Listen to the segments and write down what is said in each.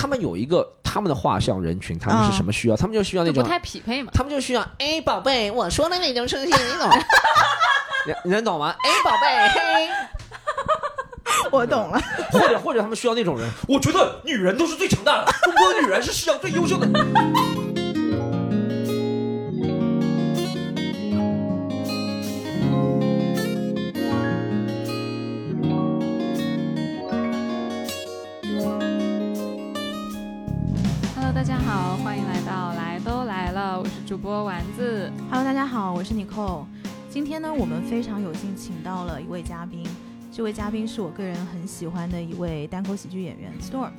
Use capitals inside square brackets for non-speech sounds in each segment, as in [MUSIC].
他们有一个他们的画像人群，他们是什么需要？他们就需要那种不太匹配嘛。他们就需要，哎，宝贝，我说的那种声线，你懂吗？你 [LAUGHS] 你能懂吗？哎，宝贝，嘿，[LAUGHS] 我懂了。或者或者他们需要那种人，我觉得女人都是最强大的，中国的女人是世界上最优秀的。主播丸子。Hello，大家好，我是 Nicole。今天呢，我们非常有幸请到了一位嘉宾，这位嘉宾是我个人很喜欢的一位单口喜剧演员 Storm。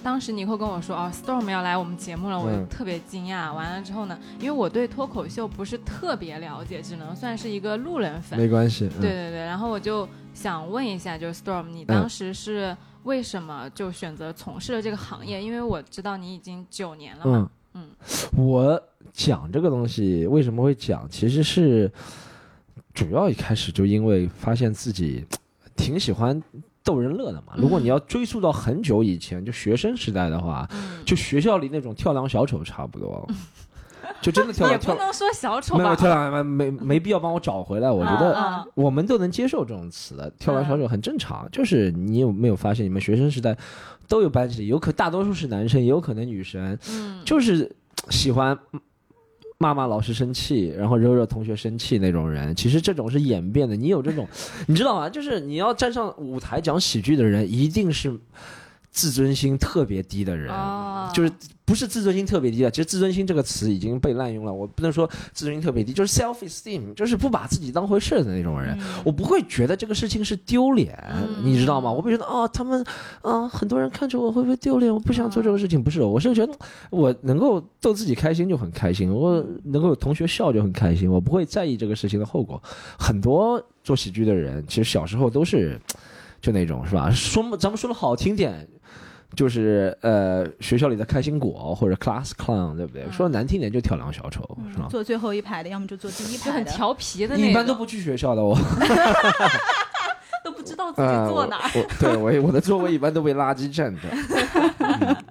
当时尼克跟我说哦，Storm 要来我们节目了，我特别惊讶。完了之后呢，因为我对脱口秀不是特别了解，只能算是一个路人粉。没关系，嗯对对对，然后我就想问一下，就是 Storm，你当时是为什么就选择从事了这个行业？因为我知道你已经九年了嘛。嗯嗯。我讲这个东西为什么会讲，其实是主要一开始就因为发现自己挺喜欢逗人乐的嘛。如果你要追溯到很久以前，就学生时代的话，嗯，就学校里那种跳梁小丑差不多，[LAUGHS] 就真的跳也梁跳。不能说小丑没有吧。跳梁，没没必要帮我找回来。我觉得我们都能接受这种词的，跳完小丑很正常。就是你有没有发现，你们学生时代都有班级里，有可大多数是男生，也有可能女生，嗯，就是喜欢骂骂老师生气，然后惹惹同学生气那种人。其实这种是演变的，你有这种，你知道吗？就是你要站上舞台讲喜剧的人，一定是自尊心特别低的人。哦，就是不是自尊心特别低的，其实自尊心这个词已经被滥用了。我不能说自尊心特别低，就是 self esteem，就是不把自己当回事的那种人。我不会觉得这个事情是丢脸，嗯你知道吗？我不觉得哦，他们啊、很多人看着我会不会丢脸？我不想做这个事情，不是，我是觉得我能够逗自己开心就很开心，我能够有同学笑就很开心，我不会在意这个事情的后果。很多做喜剧的人，其实小时候都是就那种是吧？说咱们说的好听点。就是呃学校里的开心果或者 class clown，对不对？嗯说难听点就跳梁小丑，是吧？坐最后一排的，要么就坐第一排的，很调皮的那种，一般都不去学校的我，都不知道自己坐哪儿。我对我我的座位一般都被垃圾占着。[LAUGHS]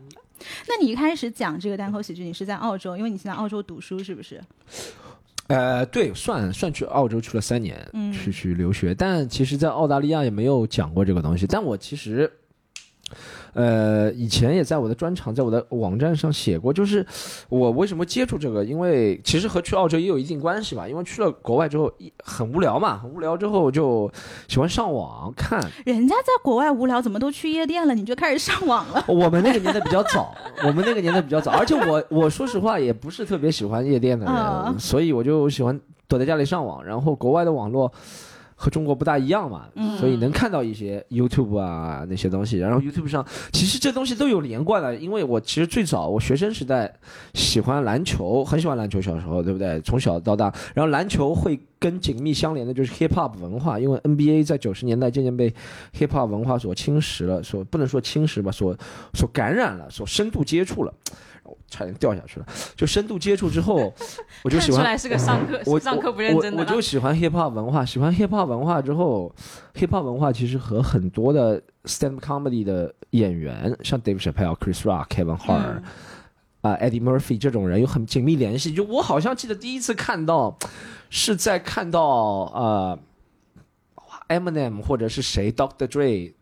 那你一开始讲这个单口喜剧，你是在澳洲，因为你是在澳洲读书，是不是？呃，对，算算去澳洲去了三年，嗯去去留学，但其实，在澳大利亚也没有讲过这个东西。但我其实，呃，以前也在我的专场，在我的网站上写过，就是我为什么接触这个，因为其实和去澳洲也有一定关系吧。因为去了国外之后，一很无聊嘛，很无聊之后就喜欢上网看。人家在国外无聊，怎么都去夜店了，你就开始上网了？我们那个年代比较早，我们那个年代比较早，而且我我说实话也不是特别喜欢夜店的人，啊所以我就喜欢躲在家里上网。然后国外的网络和中国不大一样嘛，嗯所以能看到一些 YouTube 啊那些东西。然后 YouTube 上其实这东西都有连贯的，因为我其实最早我学生时代喜欢篮球，很喜欢篮球，小时候对不对？从小到大，然后篮球会跟紧密相连的就是 Hip Hop 文化，因为 NBA 在九十年代渐渐被 Hip Hop 文化所侵蚀了，所不能说侵蚀吧，所所感染了，所深度接触了。我差点掉下去了，就深度接触之后，我就 [LAUGHS] 喜欢看出来是个上课我上课不认真的我，我就。喜欢 hip hop 文化，喜欢 hip hop 文化之后，hip hop 文化其实和很多的 stand up comedy 的演员，像 Dave Chappelle、Chris Rock、Kevin Hart 嗯啊、Eddie Murphy 这种人有很紧密联系。就我好像记得第一次看到，是在看到呃 Eminem 或者是谁 Dr. Dre。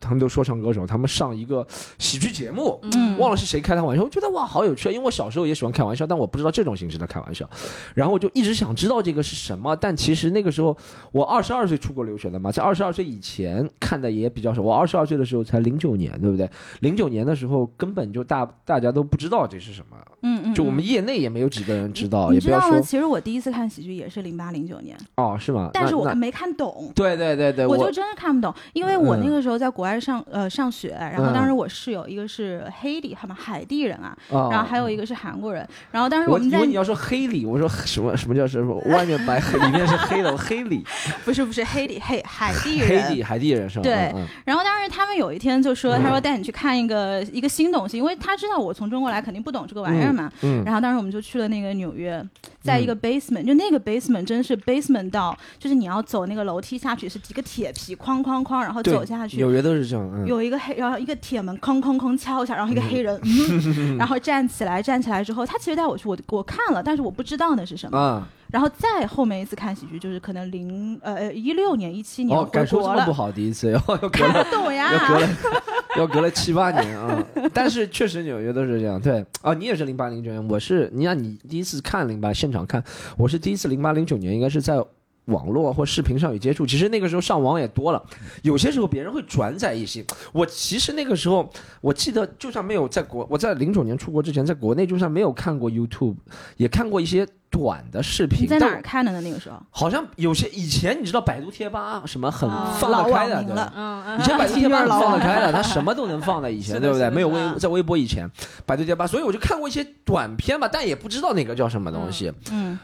他们都说唱歌手，他们上一个喜剧节目，嗯忘了是谁开他玩笑，我觉得哇好有趣啊，因为我小时候也喜欢开玩笑，但我不知道这种形式的开玩笑，然后我就一直想知道这个是什么，但其实那个时候我二十二岁出国留学的嘛，在二十二岁以前看的也比较少，我二十二岁的时候才零九年，对不对？零九年的时候根本就大大家都不知道这是什么，嗯嗯，就我们嗯业内也没有几个人知道，你也不要说知道吗？其实我第一次看喜剧也是零八零九年，哦是吗？但是我没看懂。对对对对，我我就真的看不懂，因为我嗯那个时候在国外上呃上学，然后嗯当时我室友一个是黑里，他们海地人啊，哦然后还有一个是韩国人，然后当时我我们在以为你要说黑里，我说什么什么叫什么？外面白黑，里面是黑的，黑里 [LAUGHS] 不是不是黑里黑海地黑人，底海地人是吧？对然后当时他们有一天就说，嗯他说带你去看一个一个新东西，因为他知道我从中国来肯定不懂这个玩意儿嘛。嗯然后当时我们就去了那个纽约，在一个 basement，、就那个 basement 真是 basement 到，就是你要走那个楼梯下去是几个铁皮哐哐哐，然后走下去。纽约都是这样，嗯，有一个黑，然后一个铁门哐哐哐敲一下，然后一个黑人，[LAUGHS] 嗯，然后站起来，站起来之后，他其实带我去，我我看了，但是我不知道那是什么。啊，然后再后面一次看喜剧，就是可能零呃呃一六年、一七年哦，感受这国了，么不好，第一次 [LAUGHS] 看了不懂呀。要隔了 [LAUGHS] 要隔了七八年啊，但是确实纽约都是这样，对啊，你也是零八零九年，我是你看你第一次看零八现场看，我是第一次零八零九年，应该是在。网络或视频上有接触，其实那个时候上网也多了，有些时候别人会转载一些。我其实那个时候，我记得就算没有在国，我在零九年出国之前，在国内就算没有看过 YouTube，也看过一些短的视频。你在哪儿看的呢？那个时候？好像有些以前你知道百度贴吧什么很啊放得开的，以前百度贴吧 [LAUGHS] 很放得开的，它什么都能放的。以前 [LAUGHS] 对不对？没有微在微博以前，百度贴吧，所以我就看过一些短片吧，但也不知道那个叫什么东西。嗯，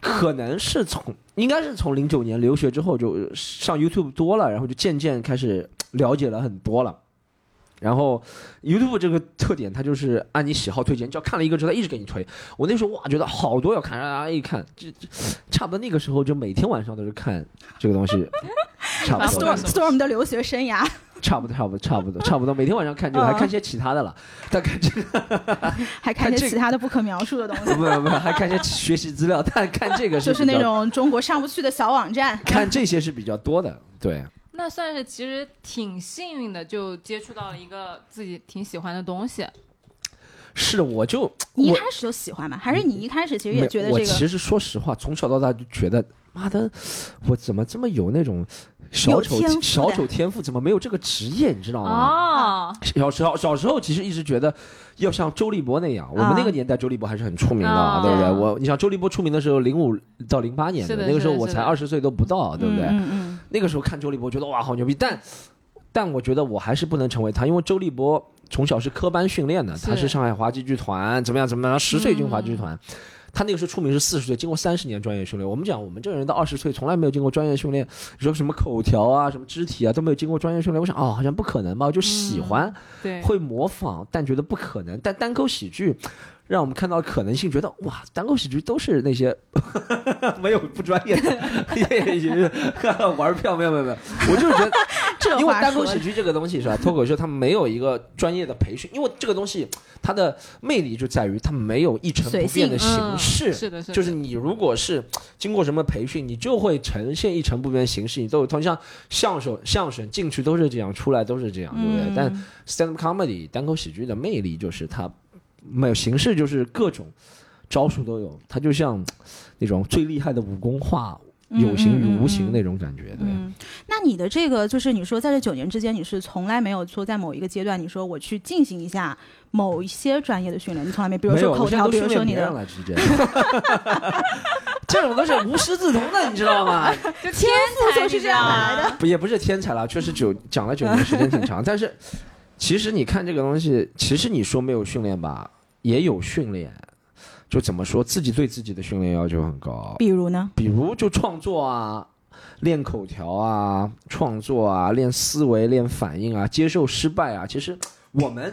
可能是从应该是从零九年留学之后就上 YouTube 多了，然后就渐渐开始了解了很多了。然后 YouTube 这个特点，它就是按你喜好推荐，只要看了一个之后，它一直给你推。我那时候哇，觉得好多要看，啊，一看，这这差不多那个时候就每天晚上都是看这个东西，Storm Storm 的留学生涯，差不多，差不多，差不多，差不多，每天晚上看这个，还看些其他的了，但看这个，[LAUGHS] 还看些其他的不可描述的东西，不不不，还看些学习资料，但看这个是就是那种中国上不去的小网站。[LAUGHS] 看这些是比较多的，对，那算是其实挺幸运的，就接触到了一个自己挺喜欢的东西。是我就你一开始就喜欢吗？还是你一开始其实也觉得这个其实说实话，从小到大就觉得，妈的，我怎么这么有那种小丑小丑天赋，怎么没有这个职业？你知道吗？哦，小时候小时候其实一直觉得要像周立波那样，我们啊那个年代周立波还是很出名的，啊对不对？我你像周立波出名的时候，零五到零八年那个时候我才二十岁都不到，对不对？嗯嗯那个时候看周立波，觉得哇好牛逼，但但我觉得我还是不能成为他，因为周立波从小是科班训练的，是他是上海滑稽剧团怎么样怎么样，十岁进滑稽剧团。他那个时候出名是四十岁，经过三十年专业训练。我们讲，我们这个人到二十岁从来没有经过专业训练，你说什么口条啊、什么肢体啊都没有经过专业训练。我想，哦，好像不可能吧？我就喜欢，对，会模仿，但觉得不可能。但单口喜剧让我们看到可能性，觉得哇，单口喜剧都是那些 [LAUGHS] 没有不专业的 [LAUGHS] [LAUGHS] 玩票，没有没有没有，我就是觉得，这因为单口喜剧这个东西是吧，脱口秀它没有一个专业的培训，因为这个东西它的魅力就在于它没有一成不变的嗯形式。是的，是的，就是你如果是经过什么培训，你就会呈现一成不变的形式，你都有同像相声相声进去都是这样，出来都是这样，对不对？嗯但 stand up comedy 单口喜剧的魅力就是它没有形式，就是各种招数都有，它就像那种最厉害的武功化有形与无形那种感觉，对。嗯，那你的这个就是你说在这九年之间，你是从来没有说在某一个阶段，你说我去进行一下某一些专业的训练，你从来没，比如，说口条，我现在都比如说你的。[LAUGHS] 这种都是无师自通的，你知道吗？[LAUGHS] 就天才就是这样来的。不也不是天才了，确实九讲了九年时间挺长，但是其实你看这个东西，其实你说没有训练吧，也有训练。就怎么说，自己对自己的训练要求很高，比如呢？比如就创作啊，练口条啊，创作啊，练思维、练反应啊，接受失败啊。其实我们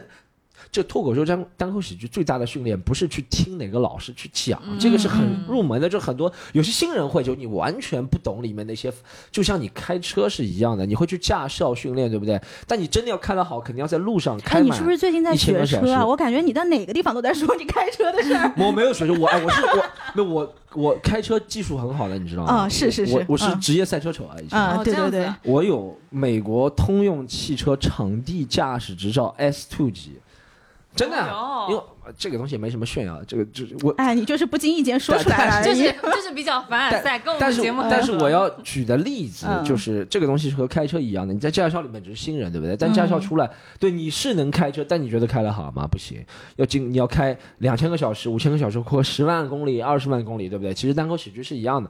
这脱口秀单单口喜剧最大的训练，不是去听哪个老师去讲，嗯这个是很入门的。就很多有些新人会，就你完全不懂里面那些，就像你开车是一样的，你会去驾校训练，对不对？但你真的要开得好，肯定要在路上开哎，你。是不是最近在学车啊？我感觉你在哪个地方都在说你开车的事儿。我没有学车，我哎，我是我那我我开车技术很好的，你知道吗？啊是是是我我是嗯职业赛车手啊，以前。啊，哦对对对我有美国通用汽车场地驾驶执照 S two 级，真的因为这个东西也没什么炫耀，这个就是我。哎，你就是不经意间说出来了。就是就是比较凡尔赛，跟我但是们节目但是我要举的例子嗯就是这个东西是和开车一样的，你在驾校里面只是新人，对不对？但驾嗯校出来，对你是能开车，但你觉得开得好吗？不行，要经你要开两千个小时、五千个小时或十万公里、二十万公里，对不对？其实单口喜剧是一样的。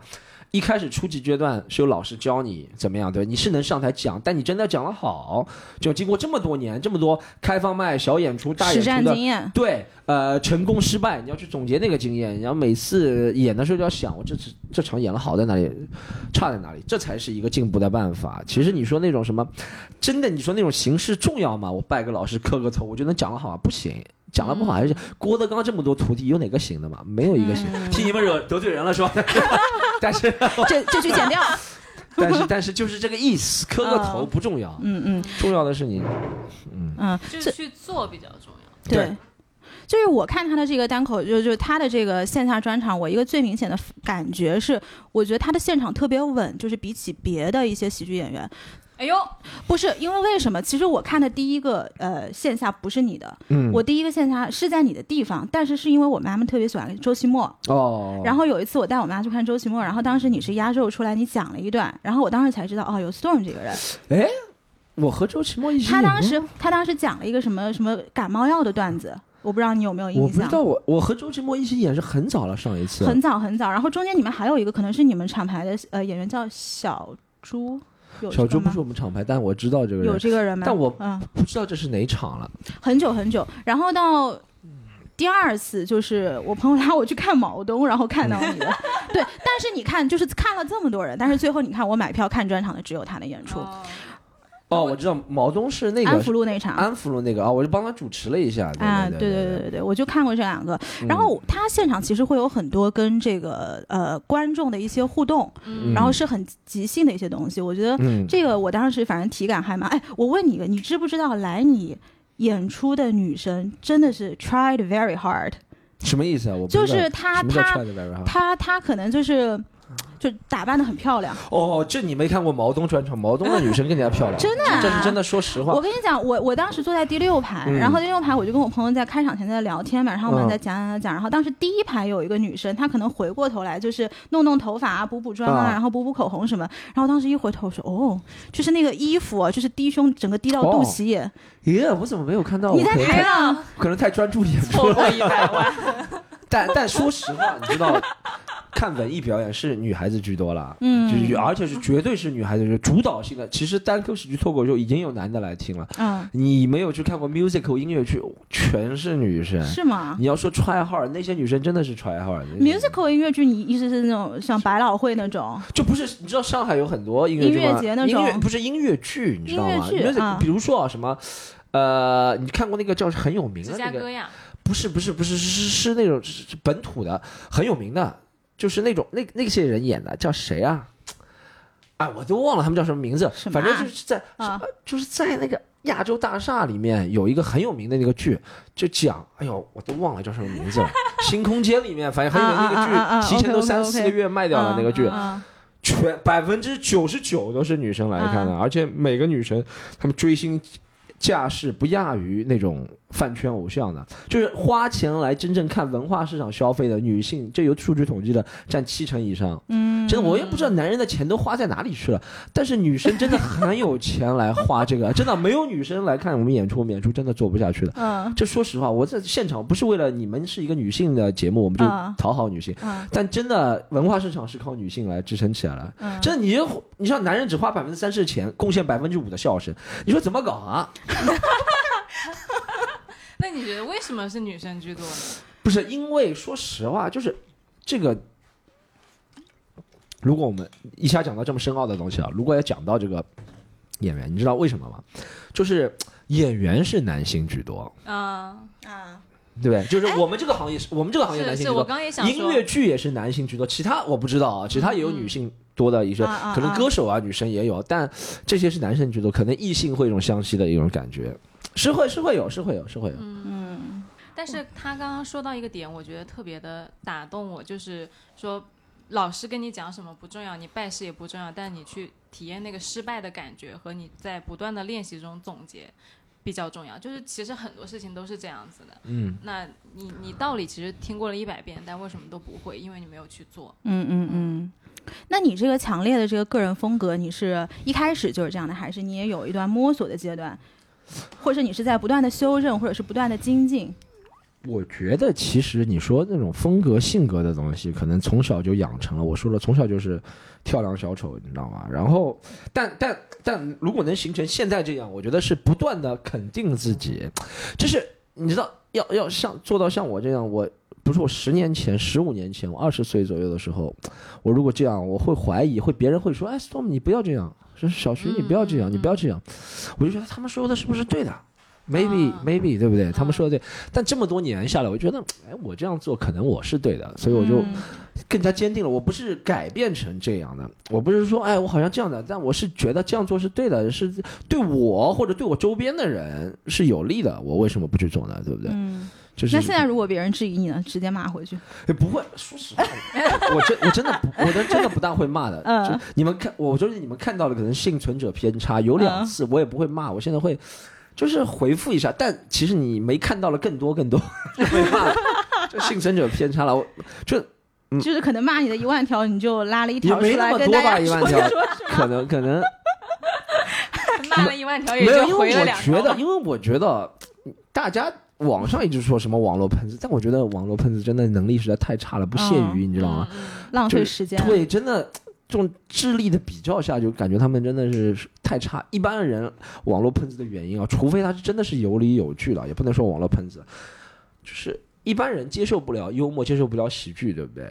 一开始初级阶段是有老师教你怎么样，对吧？你是能上台讲，但你真的讲得好，就经过这么多年、这么多开放麦、小演出、大演出的经验，对，呃，成功失败，你要去总结那个经验，然后每次演的时候就要想，我这次这场演了好在哪里，差在哪里，这才是一个进步的办法。其实你说那种什么，真的你说那种形式重要吗？我拜个老师磕个头，我就能讲得好啊？不行。讲的不好还是郭德纲这么多徒弟，有哪个行的嘛？没有一个行。嗯替你们惹得罪人了是吧？[LAUGHS] [LAUGHS] 但是这这句剪掉。[LAUGHS] 但是但是就是这个意思，磕个头嗯不重要，嗯嗯重要的是你，嗯，就是去做比较重要。对对。就是我看他的这个单口，就就他的这个线下专场，我一个最明显的感觉是，我觉得他的现场特别稳，就是比起别的一些喜剧演员，哎呦，不是因为为什么？其实我看的第一个呃线下不是你的，嗯，我第一个线下是在你的地方，但是是因为我妈妈特别喜欢周奇墨，哦，然后有一次我带我妈去看周奇墨，然后当时你是压轴出来，你讲了一段，然后我当时才知道哦有 Storm 这个人，哎，我和周奇墨一起他当时他当时讲了一个什么什么感冒药的段子，我不知道你有没有印象。不知道，。我我和周奇墨一起演是很早了，上一次。很早很早，然后中间你们还有一个可能是你们厂牌的呃演员叫小猪，有这个吗小猪不是我们厂牌，但我知道这个人有，这个人吗？但我嗯不知道这是哪场了。很久很久，然后到。第二次就是我朋友拉我去看毛东，然后看到你了，[LAUGHS] 对。但是你看，就是看了这么多人，但是最后你看我买票看专场的只有他的演出，哦哦，我知道毛东是那个安福路那场。安福路那个啊，我就帮他主持了一下。啊，对对对对对对，我就看过这两个。嗯然后他现场其实会有很多跟这个呃观众的一些互动，嗯然后是很即兴的一些东西。我觉得嗯，这个我当时反正体感还蛮……哎，我问你一个，你知不知道来你演出的女生真的是 tried very hard，什么意思啊？我不知道就是她什么叫她 try the very hard？她她可能就是就打扮的很漂亮。哦，这你没看过毛东专场？毛东的女生更加漂亮，[LAUGHS] 真的啊这是真的。说实话我，跟你讲，我我当时坐在第六排，嗯然后第六排我就跟我朋友在开场前在聊天嘛，然后我们嗯在讲讲讲讲，然后当时第一排有一个女生，她可能回过头来就是弄弄头发啊、补补妆啊，啊然后补补口红什么，然后当时一回头我说哦，就是那个衣服啊，就是低胸整个低到肚脐眼，耶，我怎么没有看到？你在台上可能太专注演出错了。过一百万，但但说实话，你知道，看文艺表演是女孩子居多了，嗯就是而且是绝对是女孩子是主导性的。其实单口喜剧脱口秀已经有男的来听了，嗯，你没有去看过 musical 音乐剧，全是女生。是吗你要说 try hard，那些女生真的是 try hard。？musical 音乐剧，你意思是那种像百老汇那种？就不是你知道上海有很多音乐剧吗？音乐节那种音乐不是音乐剧，你知道吗？音乐剧比如说啊什么。呃，你看过那个叫很有名的那个？加哥呀，不是不是不是是是是那种是是本土的很有名的，就是那种那那些人演的叫谁啊？啊，我都忘了他们叫什么名字，反正就是在、啊就是在那个亚洲大厦里面有一个很有名的那个剧，就讲，哎呦，我都忘了叫什么名字了，[LAUGHS] 星空间里面反正很有名那个剧，提前都三四个月卖掉了那个剧，嗯全百分之九十九都是女生来看的，嗯而且每个女生她们追星架势不亚于那种饭圈偶像的，就是花钱来真正看文化市场消费的女性，这有数据统计的占七成以上。嗯，真的，我也不知道男人的钱都花在哪里去了，但是女生真的很有钱来花这个，[LAUGHS] 真的没有女生来看我们演出，我们演出真的做不下去的。嗯这说实话，我在现场不是为了你们是一个女性的节目，我们就嗯讨好女性，嗯但真的文化市场是靠女性来支撑起来了。嗯，真的，你就你像男人只花百分之三十的钱，贡献百分之五的笑声，你说怎么搞啊？[LAUGHS] 那你觉得为什么是女生居多呢？不是因为说实话，就是这个，如果我们一下讲到这么深奥的东西啊，如果要讲到这个演员，你知道为什么吗？就是演员是男性居多，啊，啊，对不对？就是我们这个行业是，我们这个行业男性居多，刚刚也想音，乐剧也是男性居多，其他我不知道啊，其他也有女性多的一些，可能啊歌手啊女生也有，但这些是男生居多，可能异性会有一种相吸的一种感觉，是会是会有是会有是会有，嗯但是他刚刚说到一个点，我觉得特别的打动我，就是说老师跟你讲什么不重要，你拜师也不重要，但你去体验那个失败的感觉和你在不断的练习中总结比较重要。就是其实很多事情都是这样子的。嗯。那你你道理其实听过了一百遍，但为什么都不会？因为你没有去做。嗯嗯嗯。那你这个强烈的这个个人风格，你是一开始就是这样的，还是你也有一段摸索的阶段，或者你是在不断的修正，或者是不断的精进？我觉得其实你说那种风格、性格的东西，可能从小就养成了。我说了，从小就是跳梁小丑，你知道吗？然后，但但但如果能形成现在这样，我觉得是不断的肯定自己，就是你知道，要要像做到像我这样，我不是我十年前、十五年前，我二十岁左右的时候，我如果这样，我会怀疑，会别人会说，哎，Storm 你不要这样，说小徐你不要这样，嗯你不要这样，我就觉得他们说的是不是对的？maybe、啊 maybe 对不对？他们嗯说的对，但这么多年下来，我觉得，哎，我这样做可能我是对的，所以我就嗯更加坚定了，我不是改变成这样的，我不是说，哎，我好像这样的，但我是觉得这样做是对的，是对我或者对我周边的人是有利的，我为什么不去做呢？对不对？嗯，就是那现在如果别人质疑你呢，直接骂回去。哎不会，说实话，我真我真的不，我都真的不大会骂的。嗯就你们看，我就是你们看到的可能幸存者偏差有两嗯次，我也不会骂，我现在会。就是回复一下，但其实你没看到了更多更多，就会骂了，就幸存者偏差了。我就就是可能骂你的一万条，你就拉了一条嗯也没出来那么多吧，跟大家一万条说说。，可能可 [LAUGHS] 能骂了一万条也没有，就回了因为我觉得。因为我觉得大家网上一直说什么网络喷子，但我觉得网络喷子真的能力实在太差了，不屑于，你知道吗？浪费时间。对，真的这种智力的比较下，就感觉他们真的是太差。一般人网络喷子的原因啊，除非他是真的是有理有据的，也不能说网络喷子，就是一般人接受不了幽默，接受不了喜剧，对不对？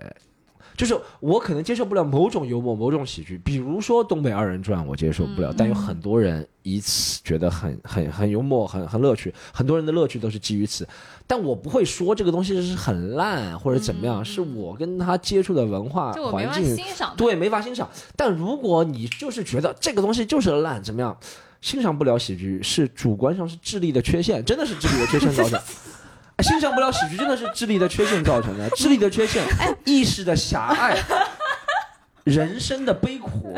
就是我可能接受不了某种幽默、某种喜剧，比如说《东北二人转》，我接受不了，嗯但有很多人以此觉得很很很幽默、很很乐趣，很多人的乐趣都是基于此。但我不会说这个东西是很烂或者怎么样，嗯是我跟他接触的文化没法环境欣赏。对，没法欣赏。但如果你就是觉得这个东西就是烂，怎么样，欣赏不了喜剧，是主观上是智力的缺陷，真的是智力的缺陷造成。[LAUGHS] [LAUGHS] 哎欣赏不了喜剧，真的是智力的缺陷造成的，智力的缺陷，意识的狭隘，人生的悲苦。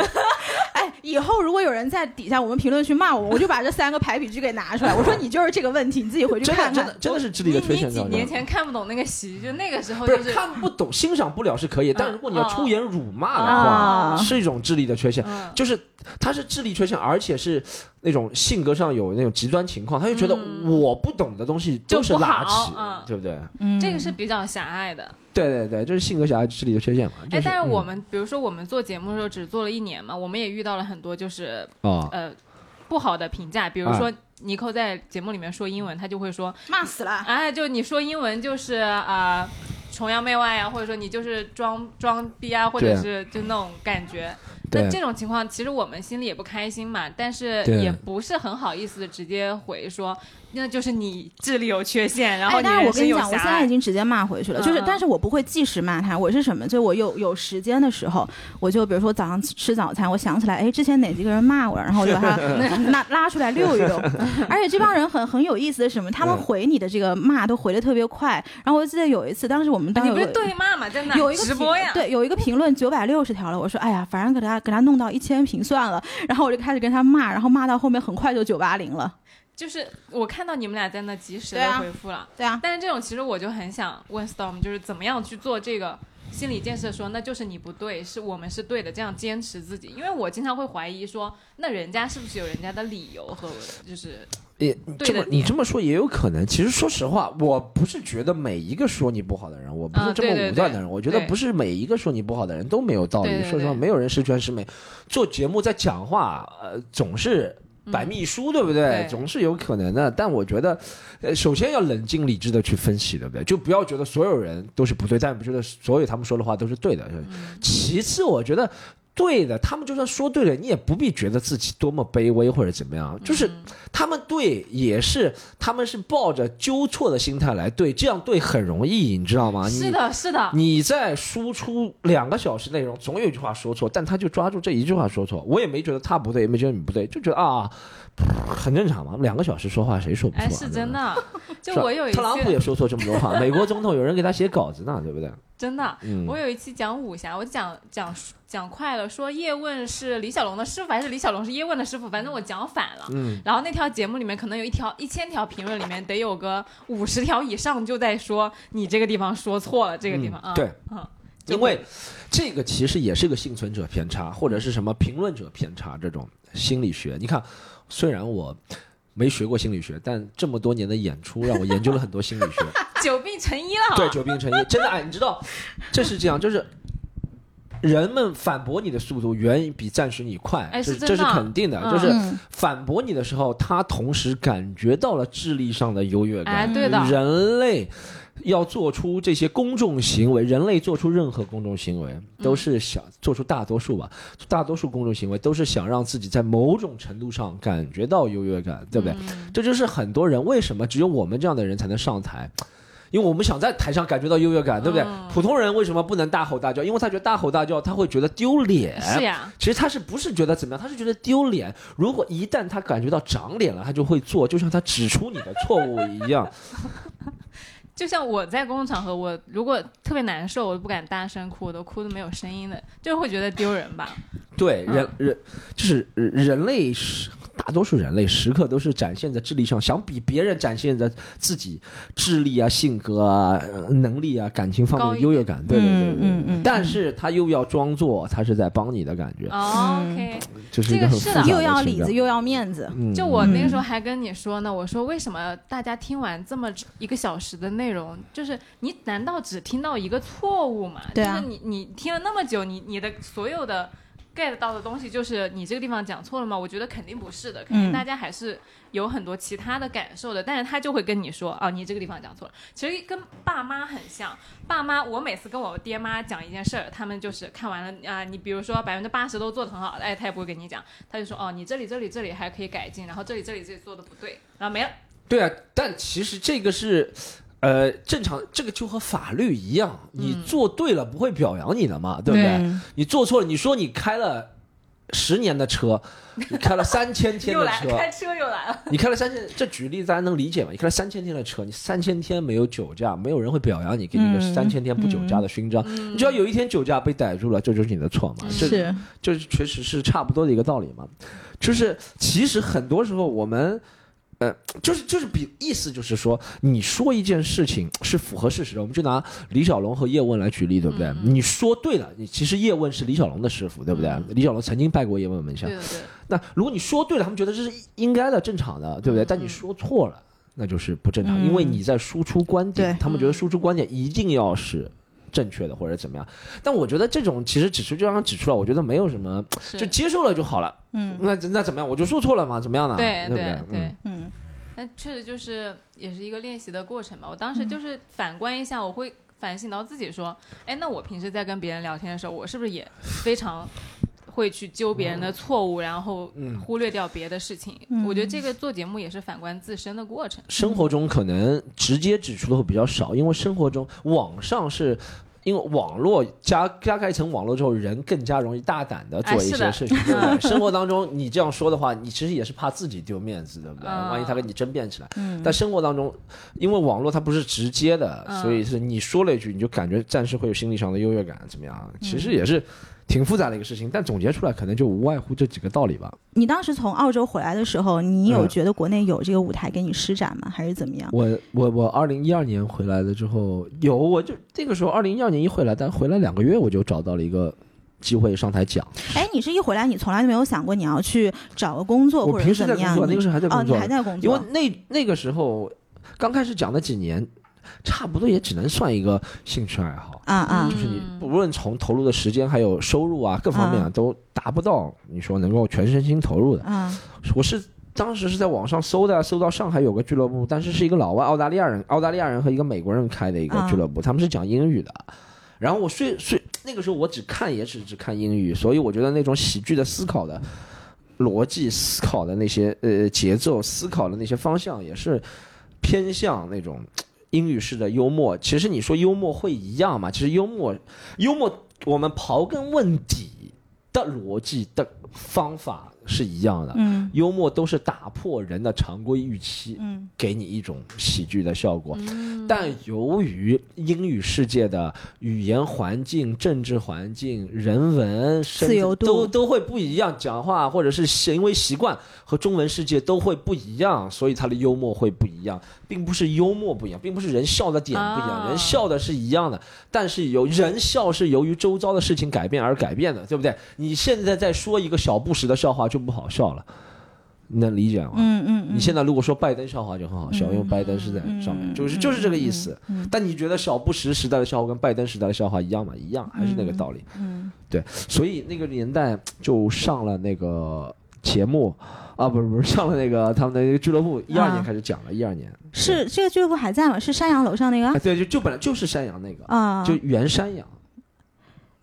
哎，以后如果有人在底下我们评论区骂我，我就把这三个排比句给拿出来，我说你就是这个问题，你自己回去看看。真的真的是智力的缺陷你几年。前看不懂那个喜剧，就那个时候就是看不懂、欣赏不了是可以，但如果你要出言辱骂的啊话，是一种智力的缺陷。嗯就是他是智力缺陷，而且是那种性格上有那种极端情况，他就觉得嗯我不懂的东西就是垃圾，对不对？嗯这个是比较狭隘的。对对对，就是性格小孩、智力的缺陷嘛。就哎，但是我嗯们比如说我们做节目的时候只做了一年嘛，我们也遇到了很多就是哦，呃不好的评价，比如啊说尼寇在节目里面说英文，他就会说，骂死了。哎，就你说英文就是啊。崇洋媚外啊，或者说你就是装装逼啊，或者是就那种感觉。那这种情况，其实我们心里也不开心嘛，但是也不是很好意思直接回说，那就是你智力有缺陷，然后哎，但是我跟你讲，我现在已。经直接骂回去了，就是但是我不会即时骂他，我是什么？就我有有时间的时候，我就比如说早上吃早餐，我想起来，哎，之前哪几个人骂我，然后我就把他 [LAUGHS] 拉拉出来溜一溜。[LAUGHS] 而且这帮人很很有意思的是什么？他们嗯回你的这个骂都回的特别快。然后我记得有一次，当时我们当你不是时有对骂嘛？真的有一个直播呀，对，有一个评论九百六十条了。我说，哎呀，反正给他给他弄到一千评算了。然后我就开始跟他骂，然后骂到后面很快就九八零了。就是我看到你们俩在那及时的回复了，对啊，但是这种其实我就很想问 Storm，就是怎么样去做这个心理建设说，那就是你不对，是我们是对的，这样坚持自己。因为我经常会怀疑说，那人家是不是有人家的理由和就是也这么你这么说也有可能。其实说实话，我不是觉得每一个说你不好的人，我不是这么武断的人。我觉得不是每一个说你不好的人都没有道理。说实话，没有人十全十美。做节目在讲话，呃，总是。百密一疏，对不对？对总是有可能的。但我觉得，呃，首先要冷静理智的去分析，对不对？就不要觉得所有人都是不对，但也不觉得所有他们说的话都是对的。其次，我觉得对的，他们就算说对了，你也不必觉得自己多么卑微或者怎么样，就是他们对也是他们是抱着纠错的心态来对，这样对很容易，你知道吗？是的，是的，你在输出两个小时内容，总有一句话说错，但他就抓住这一句话说错。我也没觉得他不对，也没觉得你不对，就觉得啊，很正常嘛。两个小时说话谁说不错、啊？哎，是真。的。[LAUGHS] 就我有一特朗普也说错这么多话，[LAUGHS] 美国总统有人给他写稿子呢，对不对？真的，嗯我有一期讲武侠，我讲讲讲快了，说叶问是李小龙的师傅，还是李小龙是叶问的师傅，反正我讲反了。嗯，然后那条节目里面可能有一条一千条评论里面得有个五十条以上就在说你这个地方说错了，这个地方啊，嗯对，嗯，因为这个其实也是个幸存者偏差，或者是什么评论者偏差这种心理学。你看，虽然我没学过心理学，但这么多年的演出让我研究了很多心理学。[LAUGHS] 久病成医了，对，久病成医，真的哎，你知道，这是这样，就是人们反驳你的速度远比赞许你快，哎这这是肯定的。嗯就是嗯反驳你的时候，他同时感觉到了智力上的优越感。哎对的人类要做出这些公众行为，人类做出任何公众行为，都是想做出大多数吧，大多数公众行为都是想让自己在某种程度上感觉到优越感，对不对？嗯这就是很多人为什么只有我们这样的人才能上台。因为我们想在台上感觉到优越感，对不对？嗯普通人为什么不能大吼大叫？因为他觉得大吼大叫他会觉得丢脸。是呀，其实他是不是觉得怎么样？他是觉得丢脸。如果一旦他感觉到长脸了，他就会做，就像他指出你的错误一样。[LAUGHS] 就像我在公共场合，我如果特别难受，我都不敢大声哭，我都哭的没有声音的，就是会觉得丢人吧。对，嗯人人就是人类是大多数人类时刻都是展现在智力上，想比别人展现在自己智力啊、性格啊、呃能力啊、感情方面的优越感。对对对对。对。嗯嗯。但是他又要装作他是在帮你的感觉，哦 OK，这是一个很复杂的又要里子又要面子，嗯就我那个时候还跟你说呢，我说为什么大家听完这么一个小时的内容，就是你难道只听到一个错误吗？对啊。就是你你听了那么久，你你的所有的 get 到的东西，就是你这个地方讲错了吗？我觉得肯定不是的，肯定嗯大家还是有很多其他的感受的。但是他就会跟你说，哦，你这个地方讲错了。其实跟爸妈很像，爸妈我每次跟我爹妈讲一件事儿，他们就是看完了啊、你比如说百分之八十都做的很好，哎，他也不会跟你讲，他就说哦，你这里这里这里还可以改进，然后这里这里这里做的不对，然后没了。对啊，但其实这个是，呃，正常，这个就和法律一样，你做对了不会表扬你的嘛，对不对？嗯你做错了，你说你开了十年的车，你开了 [LAUGHS] 三千天的车，开车又来了，你开了三千，这举例大家能理解吗？你开了三千天的车，你三千天没有酒驾，没有人会表扬你，给你个嗯三千天不酒驾的勋章。你只要有一天酒驾被逮住了，这就是你的错嘛。这是这确实是差不多的一个道理嘛。就是其实很多时候我们。呃，就是就是比意思就是说，你说一件事情是符合事实的，我们就拿李小龙和叶问来举例，对不对？你说对了，你其实叶问是李小龙的师傅，对不对？李小龙曾经拜过叶问门下对，对对，那如果你说对了，他们觉得这是应该的、正常的，对不对？但你说错了，那就是不正常，嗯因为你在输出观点，对他们觉得输出观点一定要是正确的或者怎么样。但我觉得这种其实只是就让指出来，我觉得没有什么，就接受了就好了。嗯那那怎么样？我就说错了嘛？怎么样呢？对不对？对嗯，嗯但确实就是也是一个练习的过程吧。我当时就是反观一下，我会反省到自己说，哎，那我平时在跟别人聊天的时候，我是不是也非常会去揪别人的错误，然后嗯忽略掉别的事情？嗯我觉得这个做节目也是反观自身的过程。生活中可能直接指出的会比较少，因为生活中网上是。因为网络加加盖一层网络之后，人更加容易大胆的做一些事情，对不对？[LAUGHS] 生活当中你这样说的话，你其实也是怕自己丢面子，对不对？嗯万一他跟你争辩起来，嗯但生活当中，因为网络它不是直接的，嗯所以是你说了一句，你就感觉暂时会有心理上的优越感，怎么样？其实也是挺复杂的一个事情，但总结出来可能就无外乎这几个道理吧。你当时从澳洲回来的时候，你有嗯觉得国内有这个舞台给你施展吗？还是怎么样？我我我二零一二年回来了之后，有我就这个时候二零一二年一回来，但回来两个月我就找到了一个机会上台讲。哎，你是一回来，你从来就没有想过你要去找个工作或者我平时怎么样？在工作，那个时候还在哦，你工作，还在工因为？那那个时候刚开始讲的几年，差不多也只能算一个兴趣爱好。啊啊就是你嗯无论从投入的时间还有收入啊各方面啊，都达不到你说能够全身心投入的。啊我是当时是在网上搜的，搜到上海有个俱乐部，但是是一个老外澳大利亚人，澳大利亚人和一个美国人开的一个啊俱乐部，他们是讲英语的。然后我睡睡那个时候我只看也只只看英语，所以我觉得那种喜剧的思考的逻辑、思考的那些呃节奏、思考的那些方向，也是偏向那种英语式的幽默。其实你说幽默会一样吗？其实幽默幽默，我们刨根问底的逻辑的方法是一样的。嗯幽默都是打破人的常规预期，嗯给你一种喜剧的效果。嗯但由于英语世界的语言环境、政治环境、人文自由度都都会不一样，讲话或者是行为习惯和中文世界都会不一样，所以他的幽默会不一样，并不是幽默不一样，并不是人笑的点不一样，啊人笑的是一样的，但是由人笑是由于周遭的事情改变而改变的，对不对？你现在在说一个小布什的笑话就不好笑了。你能理解吗？嗯嗯嗯，你现在如果说拜登笑话就很好笑，嗯因为拜登是在上面，嗯就是就是这个意思。但你觉得小布什时代的笑话跟拜登时代的笑话一样吗？一样，还是那个道理。嗯对所以那个年代就上了那个节目啊，不是不是上了那个他们的那个俱乐部，一二年开始讲了，一二年是这个俱乐部还在吗？是山羊楼上那个啊，对，就就本来就是山羊那个，啊？就原山羊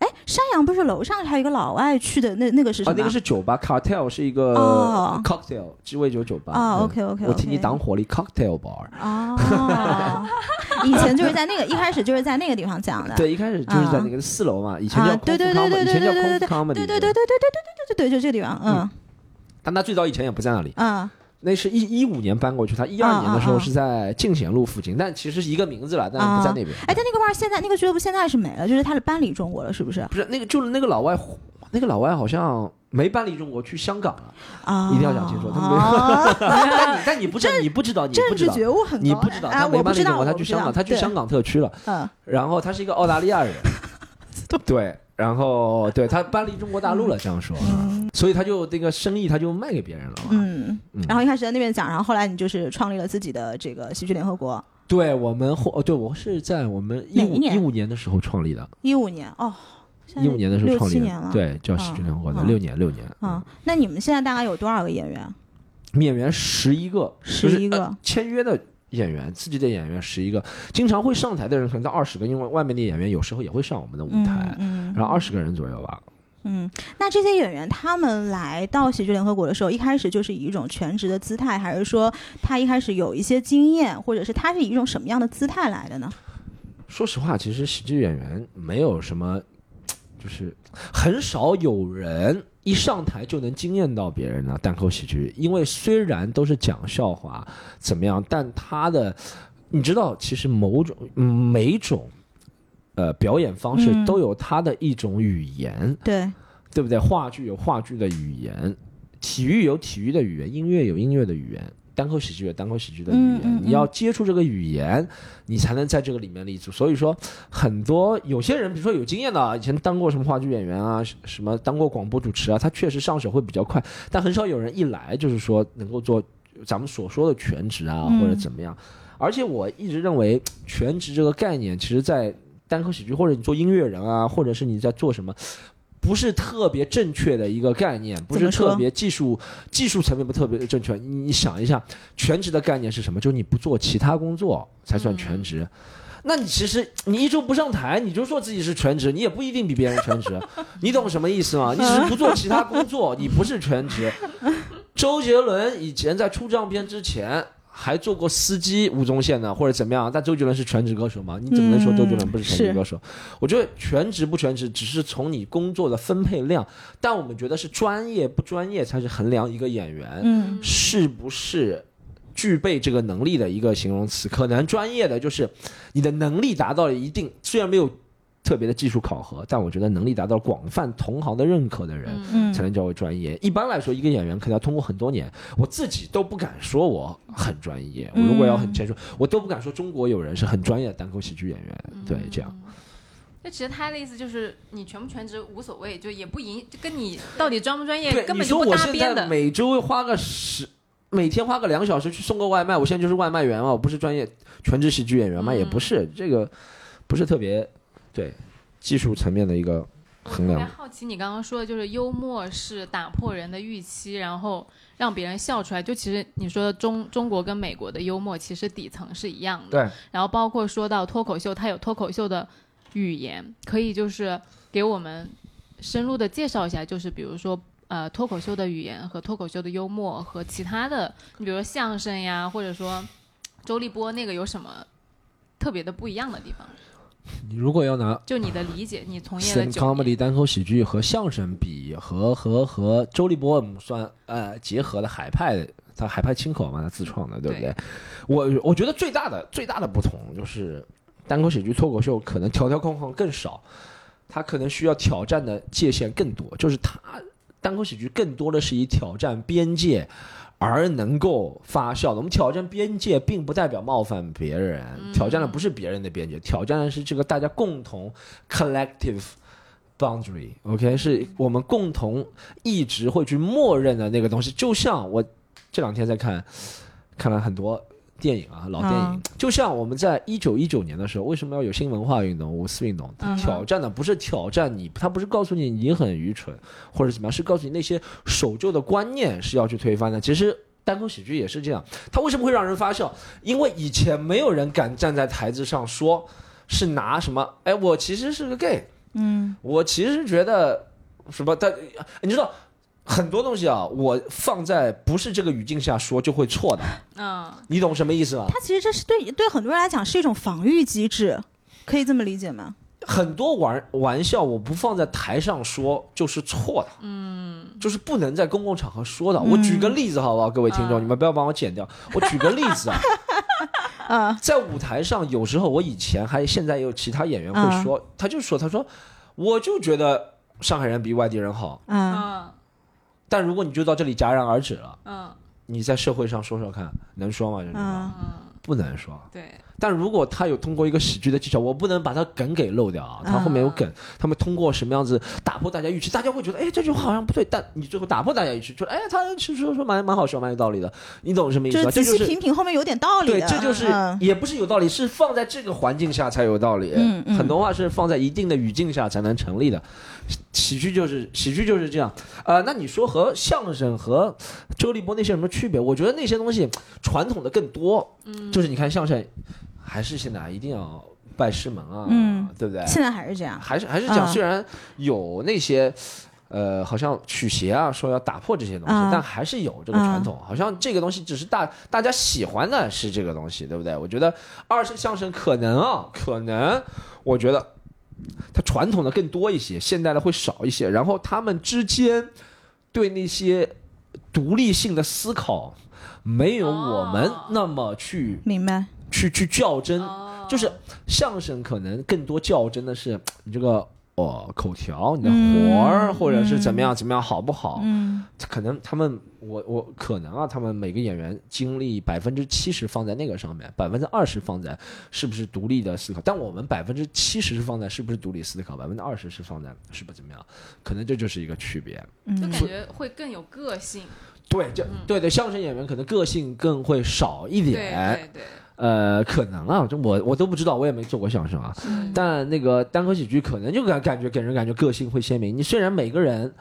哎，山羊不是楼上还有一个老外去的那那个是什啊，么？那个是酒吧，cartel 是一个哦。cocktail 鸡尾酒酒吧。啊对，OK OK，我替你挡火力 cocktail bar。哦，[LAUGHS] 以前就是在那个一开始就是在那个地方讲的，对，一开始就是在那个四楼嘛，以前叫啊对对对以前叫对对对 Comedy，对对对对对对对对对对，就这个地方，嗯。但他最早以前也不在那里，嗯那是一一五年搬过去，他一二年的时候是在进贤路附近，但其实是一个名字了，但是不在那边。哎，但那个吧，现在那个俱乐部现在是没了，就是他是搬离中国了，是不是？不是那个，就是那个老外，那个老外好像没搬离中国，去香港了。啊，一定要讲清楚他们没啊 [LAUGHS] 但你但你不知你不知道，你不知道，觉悟很高，你不知道，哎他没搬离中国，他去香港，他去香港特区了。嗯然后他是一个澳大利亚人，[LAUGHS] 对，然后对他搬离中国大陆了，这样说，嗯。所以他就这个生意他就卖给别人了嘛。嗯。嗯，然后一开始在那边讲，然后后来你就是创立了自己的这个喜剧联合国，对我们后，哦对我是在我们一五一五年的时候创立的，一五年哦，一五年的时候创立的。对，叫喜剧联合国的嗯六年六年，啊，那你们现在大概有多少个演员？演员十一个，十一个。签约的演员，自己的演员十一个，经常会上台的人可能到二十个，因为外面的演员有时候也会上我们的舞台，嗯，嗯然后二十个人左右吧。嗯，那这些演员他们来到喜剧联合国的时候，一开始就是以一种全职的姿态，还是说他一开始有一些经验，或者是他是以一种什么样的姿态来的呢？说实话，其实喜剧演员没有什么，就是很少有人一上台就能惊艳到别人的单口喜剧，因为虽然都是讲笑话怎么样，但他的你知道，其实某种嗯每种呃表演方式嗯。都有它的一种语言，对，对不对？话剧有话剧的语言，体育有体育的语言，音乐有音乐的语言，单口喜剧有单口喜剧的语言。嗯嗯嗯你要接触这个语言，你才能在这个里面立足。所以说，很多有些人，比如说有经验的啊，以前当过什么话剧演员啊，什么当过广播主持啊，他确实上手会比较快。但很少有人一来就是说能够做咱们所说的全职啊，嗯或者怎么样。而且我一直认为，全职这个概念，其实在单口喜剧或者你做音乐人啊，或者是你在做什么，不是特别正确的一个概念，不是特别技术技术层面不特别正确。你你想一下，全职的概念是什么？就是你不做其他工作才算全职。那你其实你一周不上台，你就说自己是全职，你也不一定比别人全职，[LAUGHS] 你懂什么意思吗？你只是不做其他工作，你不是全职。周杰伦以前在出唱片之前还做过司机吴宗宪呢或者怎么样，但周杰伦是全职歌手吗？你怎么能说周杰伦不是全职歌手？我觉得全职不全职只是从你工作的分配量，但我们觉得是专业不专业才是衡量一个演员嗯是不是具备这个能力的一个形容词。可能专业的就是你的能力达到了一定，虽然没有特别的技术考核，但我觉得能力达到广泛同行的认可的人。才能叫为专业。一般来说，一个演员可能要通过很多年，我自己都不敢说我很专业。我如果要很谦虚，我都不敢说中国有人是很专业的单口喜剧演员。对，这样。那其实他的意思就是，你全不全职无所谓，就也不影，就跟你到底专不专业对，你根本就不说我现搭边的。在每周花个十，每天花个两小时去送个外卖，我现在就是外卖员嘛，我不是专业全职喜剧演员嘛，嗯也不是这个，不是特别对技术层面的一个衡量。好奇，你刚刚说的就是幽默是打破人的预期，然后让别人笑出来。就其实你说的中中国跟美国的幽默其实底层是一样的。对，然后包括说到脱口秀，它有脱口秀的语言，可以就是给我们深入的介绍一下，就是比如说呃脱口秀的语言和脱口秀的幽默和其他的，你比如说相声呀，或者说周立波那个有什么特别的不一样的地方？你如果要拿就你的理解，你从业了 stand 九 comedy，单口喜剧和相声比，和和和周立波算呃结合的海派，他海派清口嘛，他自创的，对不对？对我我觉得最大的最大的不同就是单口喜剧脱口秀可能条条框框更少，他可能需要挑战的界限更多，就是他单口喜剧更多的是以挑战边界。而能够发酵的，我们挑战边界，并不代表冒犯别人，挑战的不是别人的边界，挑战的是这个大家共同 collective boundary，OK，、是我们共同一直会去默认的那个东西。就像我这两天在看，看了很多电影啊，老电影。嗯就像我们在一九一九年的时候，为什么要有新文化运动、五四运动？挑战的不是挑战你，他不是告诉你你很愚蠢或者怎么样，是告诉你那些守旧的观念是要去推翻的。其实。单口喜剧也是这样，它为什么会让人发笑？因为以前没有人敢站在台子上说，是拿什么？哎，我其实是个 gay，嗯我其实觉得什么，他你知道很多东西啊，我放在不是这个语境下说就会错的，嗯，你懂什么意思吗？它其实这是对对很多人来讲是一种防御机制，可以这么理解吗？很多玩玩笑我不放在台上说就是错的，嗯，就是不能在公共场合说的。我举个例子好不好，各位听众，嗯。你们不要帮我剪掉。我举个例子啊，啊 [LAUGHS] 在舞台上，有时候我以前还现在也有其他演员会说，他就说他说，我就觉得上海人比外地人好，啊嗯但如果你就到这里戛然而止了。嗯你在社会上说说看，能说吗？这句话、不能说。对，但如果他有通过一个喜剧的技巧，我不能把他梗给漏掉啊，他后面有梗，他们通过什么样子打破大家预期，大家会觉得，哎，这句话好像不对，但你最后打破大家预期，说，哎，他其实说说蛮蛮好笑，蛮有道理的，你懂什么意思就是吧？这仔细就是品品后面有点道理对，这就是嗯也不是有道理，是放在这个环境下才有道理。嗯嗯很多话是放在一定的语境下才能成立的。喜剧就是喜剧就是这样。呃，那你说和相声和周立波那些有什么区别？我觉得那些东西传统的更多。嗯，就是你看相声，还是现在一定要拜师门啊，嗯对不对？现在还是这样。还是还是讲，嗯虽然有那些。呃，好像曲协啊说要打破这些东西，嗯但还是有这个传统。好像这个东西只是大大家喜欢的是这个东西，对不对？我觉得二声相声可能啊，可能我觉得它传统的更多一些，现代的会少一些。然后他们之间对那些独立性的思考，没有我们哦那么去、明白，去去较真。哦，就是相声可能更多较真的是你这个哦口条、你的嗯活儿，或者是怎么样怎么样好不好？嗯可能他们我我可能啊，他们每个演员精力百分之七十放在那个上面，百分之二十放在是不是独立的思考，但我们百分之七十是放在是不是独立思考，百分之二十是放在是不是怎么样？可能这就是一个区别。嗯就感觉会更有个性，对，就对对，相声演员可能个性更会少一对点。对对，呃，可能啊，这我我都不知道，我也没做过相声啊。但那个单口喜剧可能就感感觉给人感觉个性会鲜明。你虽然每个人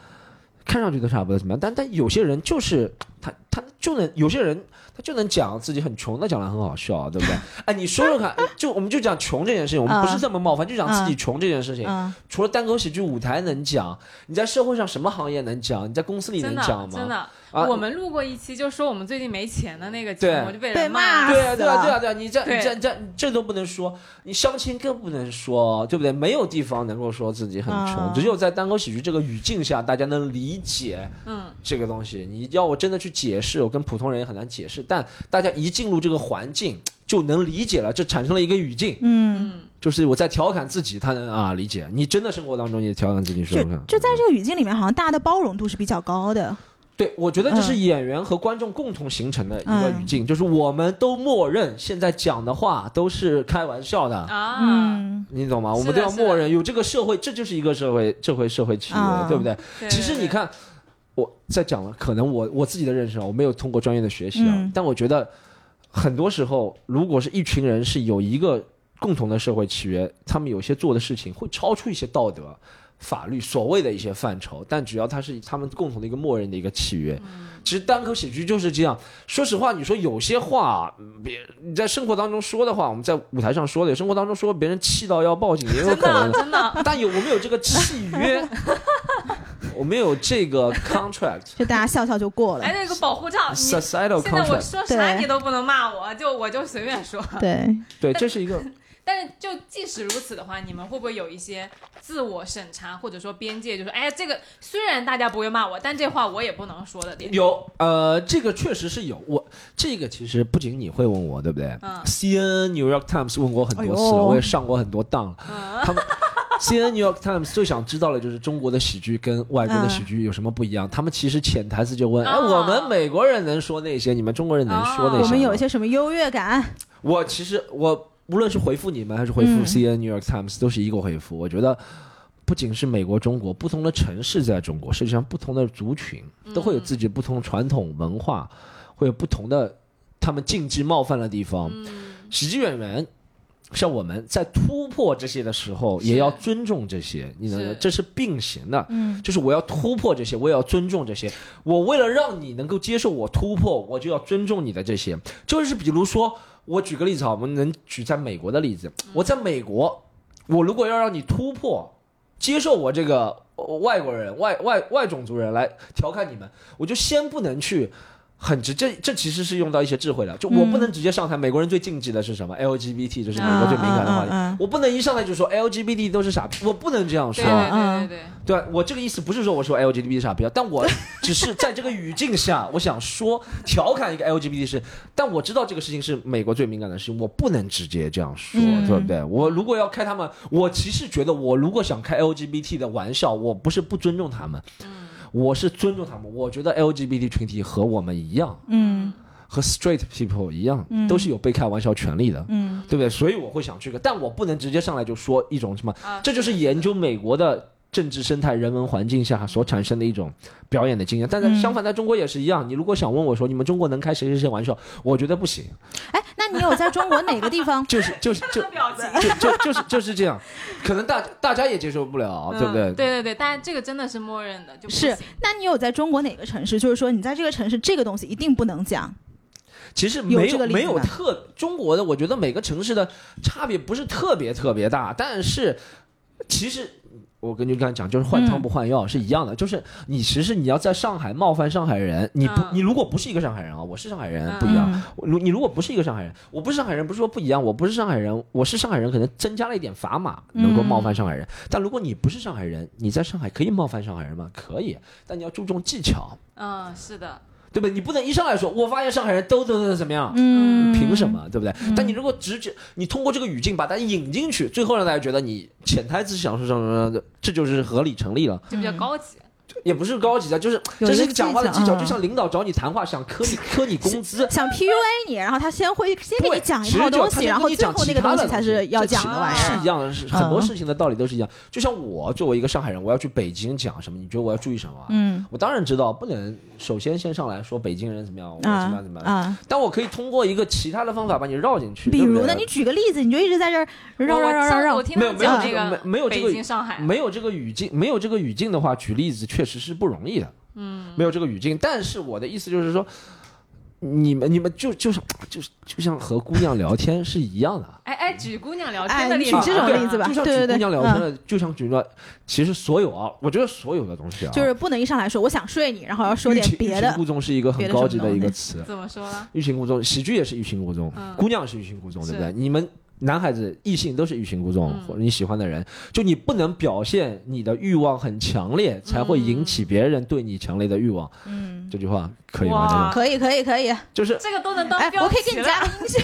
看上去都差不多怎么样，但但有些人就是他他就能有些人他就能讲自己很穷那讲的很好笑，对不对？[LAUGHS] 哎，你说说看，就我们就讲穷这件事情，我们不是这么冒犯，就讲自己穷这件事情。嗯，除了单口喜剧舞台能讲，你在社会上什么行业能讲？你在公司里能讲吗？真的。啊我们录过一期，就说我们最近没钱的那个节目，对就被被人骂。对啊，对啊，对啊，对啊！你这、你这、这、这都不能说，你相亲更不能说，对不对？没有地方能够说自己很穷，啊只有在单口喜剧这个语境下，大家能理解嗯，这个东西。你要我真的去解释，我跟普通人也很难解释。但大家一进入这个环境，就能理解了，这产生了一个语境，嗯，就是我在调侃自己，他能啊理解。你真的生活当中也调侃自己，说就说看。就在这个语境里面，好像大家的包容度是比较高的。对，我觉得这是嗯演员和观众共同形成的一个嗯语境，就是我们都默认现在讲的话都是开玩笑的。啊，嗯你懂吗？我们都要默认有这个社会，这就是一个社会社会社会契约，啊对不对？对其实你，看，我在讲了，可能我我自己的认识啊，我没有通过专业的学习啊，嗯但我觉得很多时候，如果是一群人是有一个共同的社会契约，他们有些做的事情会超出一些道德。法律所谓的一些范畴，但只要它是他们共同的一个默认的一个契约，其实单口喜剧就是这样。说实话，你说有些话，嗯别你在生活当中说的话，我们在舞台上说的，生活当中说别人气到要报警也有可能的。真的，但有我们有这个契约，[LAUGHS] [LAUGHS] 我们有这个 [LAUGHS] contract 就大家笑笑就过了哎，。那个保护罩，你 societal 现在我 contract，说啥你都不能骂我，就我就随便说。对，对，这是一个但是就即使如此的话，你们会不会有一些自我审查，或者说边界，就是哎，这个虽然大家不会骂我，但这话我也不能说的点。有呃，这个确实是有。我这个其实不仅你会问我，对不对、嗯 c n New York Times 问过很多次了，哎我也上过很多当了。嗯，他们 CNN New York Times 最想知道的就是中国的喜剧跟外国的喜剧有什么不一样。他们其实潜台词就问：哎，哦我们美国人能说那些，你们中国人能说那些吗？我们有一些什么优越感？我其实我无论是回复你们还是回复嗯 CNN New York Times，都是一个回复。我觉得不仅是美国、中国，不同的城市在中国，实际上不同的族群都会有自己不同传统文化。会会有不同的他们禁忌冒犯的地方。嗯，喜剧演员。像我们在突破这些的时候，也要尊重这些，你能这是并行的。嗯就是我要突破这些，我也要尊重这些。我为了让你能够接受我突破，我就要尊重你的这些。就是比如说，我举个例子啊，我们能举在美国的例子。我在美国，我如果要让你突破，接受我这个外国人、外外外种族人来调侃你们，我就先不能去。很直，这这其实是用到一些智慧的。就我不能直接上台，美国人最禁忌的是什么 LGBT，这是美国最敏感的话题。我不能一上来就说 LGBT 都是傻逼，我不能这样说。对对对对对，对啊，我这个意思不是说我说 LGBT 傻逼啊，但我只是在这个语境下，我想说调侃一个 LGBT 是，但我知道这个事情是美国最敏感的事情，我不能直接这样说，嗯对不对？我如果要开他们，我其实觉得我如果想开 LGBT 的玩笑，我不是不尊重他们，我是尊重他们。我觉得 LGBT 群体和我们一样，嗯和 straight people 一样，嗯都是有被开玩笑权利的。嗯对不对？所以我会想去个，但我不能直接上来就说一种什么，啊这就是研究美国的政治生态、人文环境下所产生的一种表演的经验。但是嗯相反，在中国也是一样。你如果想问我说，你们中国能开谁谁谁玩笑，我觉得不行，哎，那你有在中国哪个地方？[LAUGHS] 就是就是就。就就就是就是这样，可能大大家也接受不了，对不对？嗯对对对，但这个真的是默认的，就不是，那你有在中国哪个城市？就是说你在这个城市这个东西一定不能讲。其实没有没有特中国的，我觉得每个城市的差别不是特别特别大，但是其实。我跟你刚才讲，就是换汤不换药、是一样的，就是你其实你要在上海冒犯上海人，你不、嗯你如果不是一个上海人啊，我是上海人、嗯不一样。如你如果不是一个上海人，我不是上海人，不是说不一样，我不是上海人，我是上海人，可能增加了一点砝码，能够冒犯上海人。但如果你不是上海人，你在上海可以冒犯上海人吗？可以，但你要注重技巧，嗯，是的，对不对？你不能一上来说，我发现上海人都都都怎么样。嗯，凭什？么，对不对？嗯但你如果直接你通过这个语境把它引进去，最后让大家觉得你潜台词想说什么，这就是合理成立了，就比较高级。也不是高级的，就是这是一个讲话的技巧，就像领导找你谈话，想磕你 [LAUGHS] 磕你工资。想 PUA 你，然后他先会先给，你讲一套东西，然后最后那个讲其他的东西才是要这讲的玩意儿。是一样的，是很多嗯事情的道理都是一样。就像我作为一个上海人，我要去北京讲什么，你觉得我要注意什么？嗯我当然知道，不能首先先上来说北京人怎么样，我怎么啊样怎么样，啊，但我可以通过一个其他的方法把你绕进去。比如呢，你举个例子，你就一直在这儿绕绕绕绕绕我。听没有他们没有这个讲那个没没有这个北京、上海，没有这个语境，没有这个语境的话，举例子确实是不容易的。嗯，没有这个语境，但是我的意思就是说，你们你们就就像就是就像和姑娘聊天是一样的。哎哎，举姑娘聊哎天的例子，你举这种例子吧就像对对对举姑娘聊天的，就像举个，其实所有啊，我觉得所有的东西啊，就是不能一上来说我想睡你，然后要说点别的欲擒。故纵是一个很高级的一个词，怎么说呢？欲擒故纵，喜剧也是欲擒故纵，嗯姑娘是欲擒故纵，对不对？你们男孩子异性都是欲擒故纵，嗯或者你喜欢的人，就你不能表现你的欲望很强烈，才会引起别人对你强烈的欲望。嗯，这句话可以吗？这个可以可以可以。就是这个都能当哎，标我可以给你题了加个音效。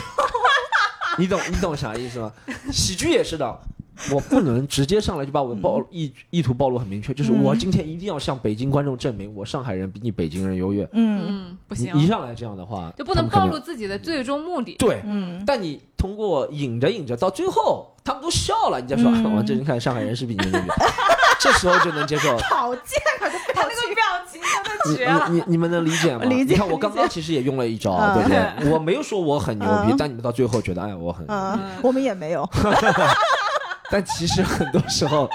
[LAUGHS] 你懂你懂啥意思吗？喜剧也是的。我不能直接上来就把我的暴意意图暴露很明确，就是嗯我今天一定要向北京观众证明我上海人比你北京人优越。嗯嗯，不你行，一上来这样的话，就不能暴露自己的最终目的。对，嗯，但你通过引着引着，到最后他们都笑了，你再说，嗯 [LAUGHS] 我这你看上海人是比你牛逼，[LAUGHS] 这时候就能接受。好贱啊！这他那个表情真你的绝了。你你你们能理解吗？理解你看我刚刚其实也用了一招，嗯对不对？[LAUGHS] 我没有说我很牛逼嗯，但你们到最后觉得哎我很牛逼，嗯，我们也没有。但其实很多时候，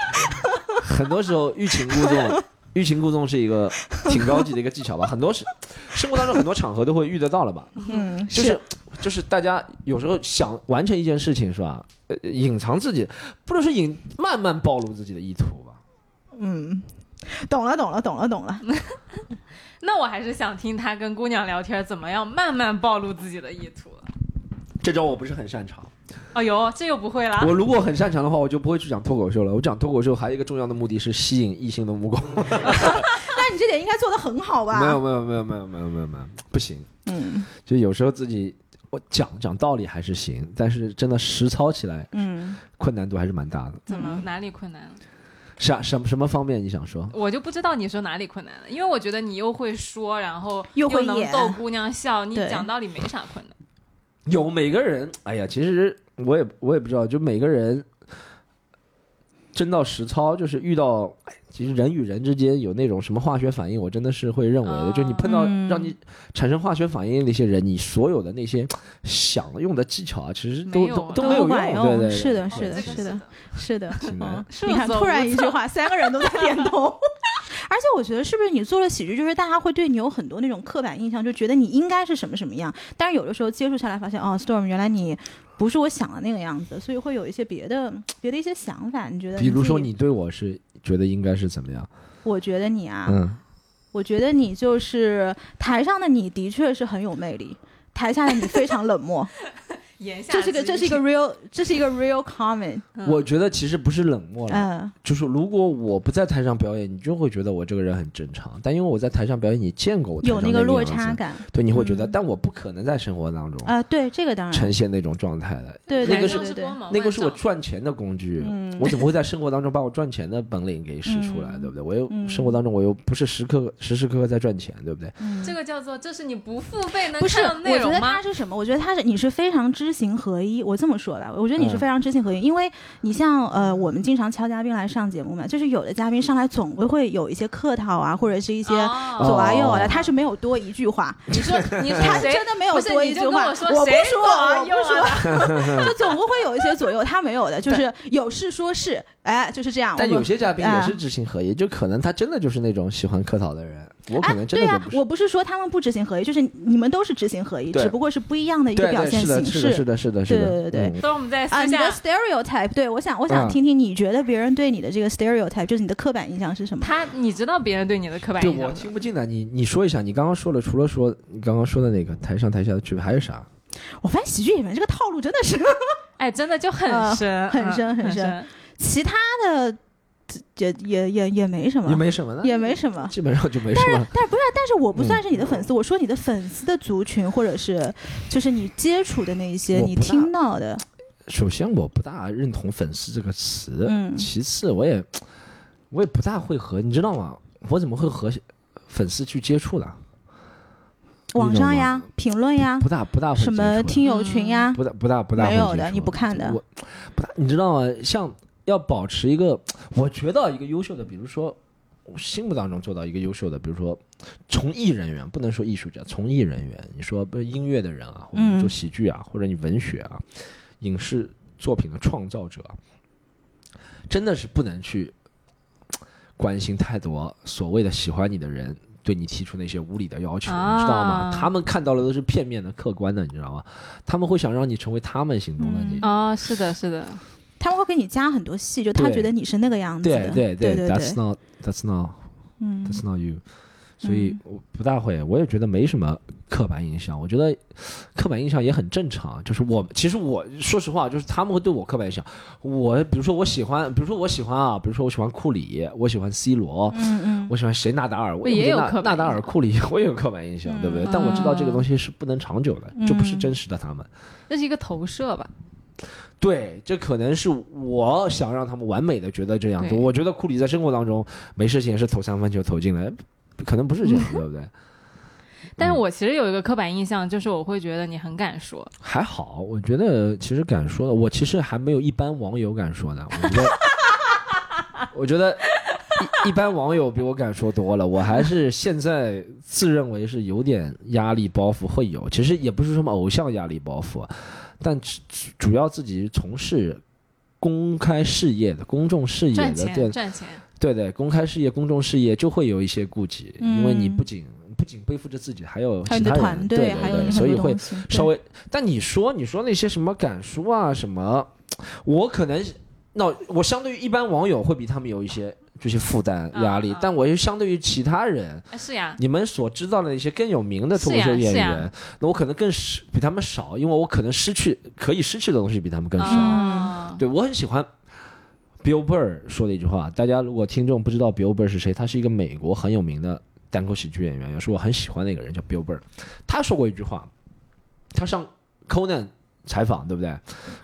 很多时候欲擒故纵，欲擒故纵是一个挺高级的一个技巧吧。很多是生活当中很多场合都会遇得到了吧。嗯，就是就是大家有时候想完成一件事情是吧？呃，隐藏自己，不能说隐，慢慢暴露自己的意图吧。嗯，懂了懂了懂了懂了。[LAUGHS] 那我还是想听他跟姑娘聊天怎么样慢慢暴露自己的意图。这招我不是很擅长。哎呦，这又不会啦我。如果很擅长的话，我就不会去讲脱口秀了。我讲脱口秀还有一个重要的目的是吸引异性的目光。[LAUGHS] 那你这点应该做的很好吧？没有没有没有没有没有没有没有，不行。嗯就有时候自己我讲讲道理还是行，但是真的实操起来嗯，困难度还是蛮大的。怎么哪里困难了？啥什么什么方面你想说？我就不知道你说哪里困难了，因为我觉得你又会说，然后又能逗姑娘笑，你讲道理没啥困难。有每个人，哎呀，其实我也我也不知道，就每个人真到实操，就是遇到，哎其实人与人之间有那种什么化学反应，我真的是会认为的，哦就你碰到嗯让你产生化学反应的那些人，你所有的那些想用的技巧啊，其实都没都都没有用，对对对，是的，是的，是的的，是的。你看，突然一句话，三个人都在点头。而且我觉得，是不是你做了喜剧，就是大家会对你有很多那种刻板印象，就觉得你应该是什么什么样。但是有的时候接触下来，发现哦，Storm，原来你不是我想的那个样子，所以会有一些别的别的一些想法。你觉得？比如说，你对我是觉得应该是怎么样？我觉得你啊，嗯，我觉得你就是台上的你的确是很有魅力，台下的你非常冷漠。[LAUGHS] 言下这是个这是一个 real [LAUGHS] 这是一个 real comment。嗯我觉得其实不是冷漠了，嗯就是如果我不在台上表演，你就会觉得我这个人很正常。但因为我在台上表演，你见过我有那个落差，感对，你会觉得，嗯但我不可能在生活当中啊、对，这个当然呈现那种状态的。对那个是对对对对光芒那个是我赚钱的工具，嗯我怎么会在生活当中把我赚钱的本领给使出来，嗯对不对？我又、嗯生活当中我又不是时刻时时刻刻在赚钱，对不对？嗯这个叫做这是你不付费能不是，看到的内我觉得容吗他？是什么？我觉得他是你是非常知行合一。我这么说吧，我觉得你是嗯非常知行合一，因为你像呃，我们经常敲嘉宾来上节目嘛，就是有的嘉宾上来总会会有一些客套啊，或者是一些哦左啊右啊的，哦他是没有多一句话，你说 [LAUGHS] 你说他谁真的没有多一句话。我不谁说，啊我不说，[LAUGHS] 就总不会有一些左右，他没有的，就是有事说事，哎，就是这样。但有些嘉宾也啊是知行合一，就可能他真的就是那种喜欢客套的人，我可哎，能真对呀。我不是说他们不执行合一，就是你们都是执行合一，只不过是不一样的一个对对，表现是的，形是的，是。的，是的，是的，对对对嗯所以我们在啊，你的，stereotype，对我想，我想嗯听听你觉得别人对你的这个 stereotype，就是你的刻板印象是什么？他你知道别人对你的刻板印象我？听不进来，你你说一下，你刚刚说了，除了说你刚刚说的那个台上台下的区别，还有啥？我发现喜剧演员这个套路真的是，[LAUGHS] 哎，真的就很呃深，很深很深其他的也也也也没什么，也没什么呢，也没什么。基本上就没什么。但是不是，但是我不嗯算是你的粉丝，我说你的粉丝的族群，或者是就是你接触的那一些，你听到的，首先，我不大认同“粉丝”这个词，嗯其次，我也我也不大会和你知道吗？我怎么会和粉丝去接触的？网上呀、评论呀、不大不大会什么听友群呀，不大不大不大没有的你不看的我不大，你知道吗？像要保持一个，[TSK] 我觉得一个优秀的，比如说我心目当中做到一个优秀的，比如说从艺人员，不能说艺术家，从艺人员，你说不是音乐的人啊，或者嗯做喜剧啊，或者你文学啊，影视作品的创造者，真的是不能去关心太多所谓的喜欢你的人。对你提出那些无理的要求，你知道吗？啊他们看到的都是片面的、客观的，你知道吗？他们会想让你成为他们心中的嗯你。哦，是的，是的，他们会给你加很多戏，就他觉得你是那个样子的。对对对 t h a t s not that's not 嗯 that's not you。所以我不大会，我也觉得没什么刻板印象。我觉得刻板印象也很正常。就是我其实我说实话，就是他们会对我刻板印象。我比如说我喜欢，比如说我喜欢啊，比如说我喜欢库里，我喜欢 C 罗，嗯嗯，我喜欢谁纳达尔，我也有我觉得纳纳达尔、库里，我也有刻板印象，对不对？嗯但我知道这个东西是不能长久的，嗯这不是真实的他们。那是一个投射吧？对，这可能是我想让他们完美的觉得这样子。我觉得库里在生活当中没事情也是投三分球投进来，可能不是这样，对不对？但是我其实有一个刻板印象，就是我会觉得你很敢说，还好，我觉得其实敢说的，我其实还没有一般网友敢说的。我觉得，[LAUGHS] 我觉得一一般网友比我敢说多了。我还是现在自认为是有点压力包袱会有，其实也不是什么偶像压力包袱，但主主要自己从事公开事业的、公众事业赚的，对钱赚钱，对对，公开事业、公众事业就会有一些顾忌，因为你嗯不仅不仅背负着自己，还有其他人，对团队，还有你很所以会稍微。但你说你说那些什么敢书啊什么，我可能那我相对于一般网友会比他们有一些这些负担嗯压力，嗯但我又相对于其他人，哎是呀，你们所知道的那些更有名的脱口秀演员，那我可能更失比他们少，因为我可能失去可以失去的东西比他们更少。哦对我很喜欢 Bill Burr 说的一句话，大家如果听众不知道 Bill Burr 是谁，他是一个美国很有名的单口喜剧演员，也是我很喜欢的一个人，叫 Bill Burr。他说过一句话，他上 Conan 采访，对不对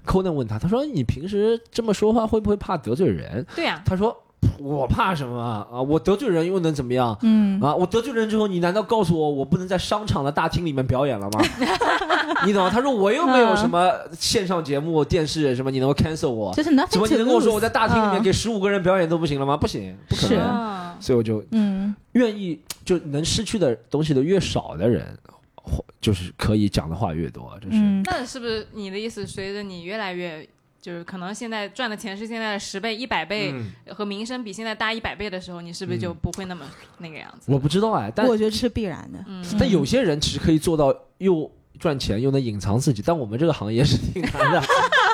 ？Conan 问他，他说你平时这么说话会不会怕得罪人？对呀，他说我怕什么啊？啊我得罪人又能怎么样？嗯啊，我得罪人之后，你难道告诉我我不能在商场的大厅里面表演了吗？[LAUGHS] 你懂吗？他说我又没有什么线上节目、电视什么，你能够 cancel 我？就是 nothing 怎么你能跟我说我在大厅里面嗯给十五个人表演都不行了吗？不行，不可能。啊所以我就嗯愿意，就能失去的东西的越少的人，或就是可以讲的话越多。就是、嗯那是不是你的意思？随着你越来越，就是可能现在赚的钱是现在的十倍、一百倍，嗯和名声比现在大一百倍的时候，你是不是就嗯不会那么那个样子？我不知道哎，但我觉得这是必然的。嗯，但有些人其实可以做到又赚钱又能隐藏自己，但我们这个行业是挺难的，[LAUGHS]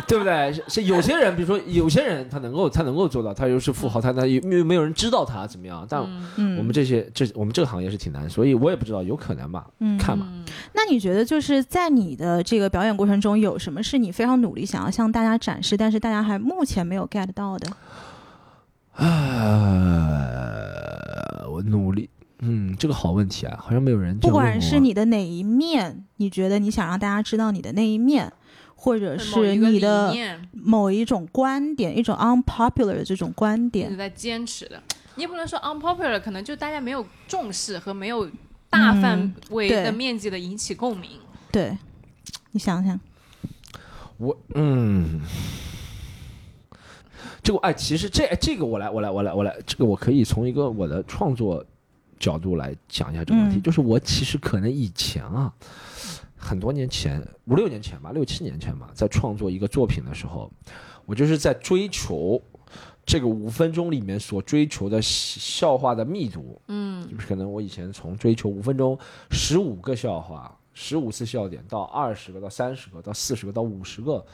[LAUGHS] 对不对？是是有些人，比如说有些人他能够他能够做到，他又是富豪，他他又又没有人知道他怎么样，但我们这些这我们这个行业是挺难，所以我也不知道，有可能吧，嗯看吧。嗯那你觉得就是在你的这个表演过程中，有什么是你非常努力想要向大家展示，但是大家还目前没有 get 到的？啊，[SIGHS] 我努力，嗯，这个好问题啊，好像没有人不管是你的哪一面，你觉得你想让大家知道你的那一面，或者是你的某一种观点，一种 unpopular 的这种观一点直，在坚持的，你也不能说 unpopular，可能就大家没有重视和没有大范围的面积的引起共鸣。对，你想想，我嗯，这个哎，其实这这个我来我来我来我来，这个我可以从一个我的创作角度来讲一下这个问题，嗯。就是我其实可能以前啊，很多年前五六年前吧，六七年前吧，在创作一个作品的时候，我就是在追求。这个五分钟里面所追求的笑话的密度，嗯就是可能我以前从追求五分钟十五个笑话、十五次笑点，到二十个、到三十个、到四十个、到五十个，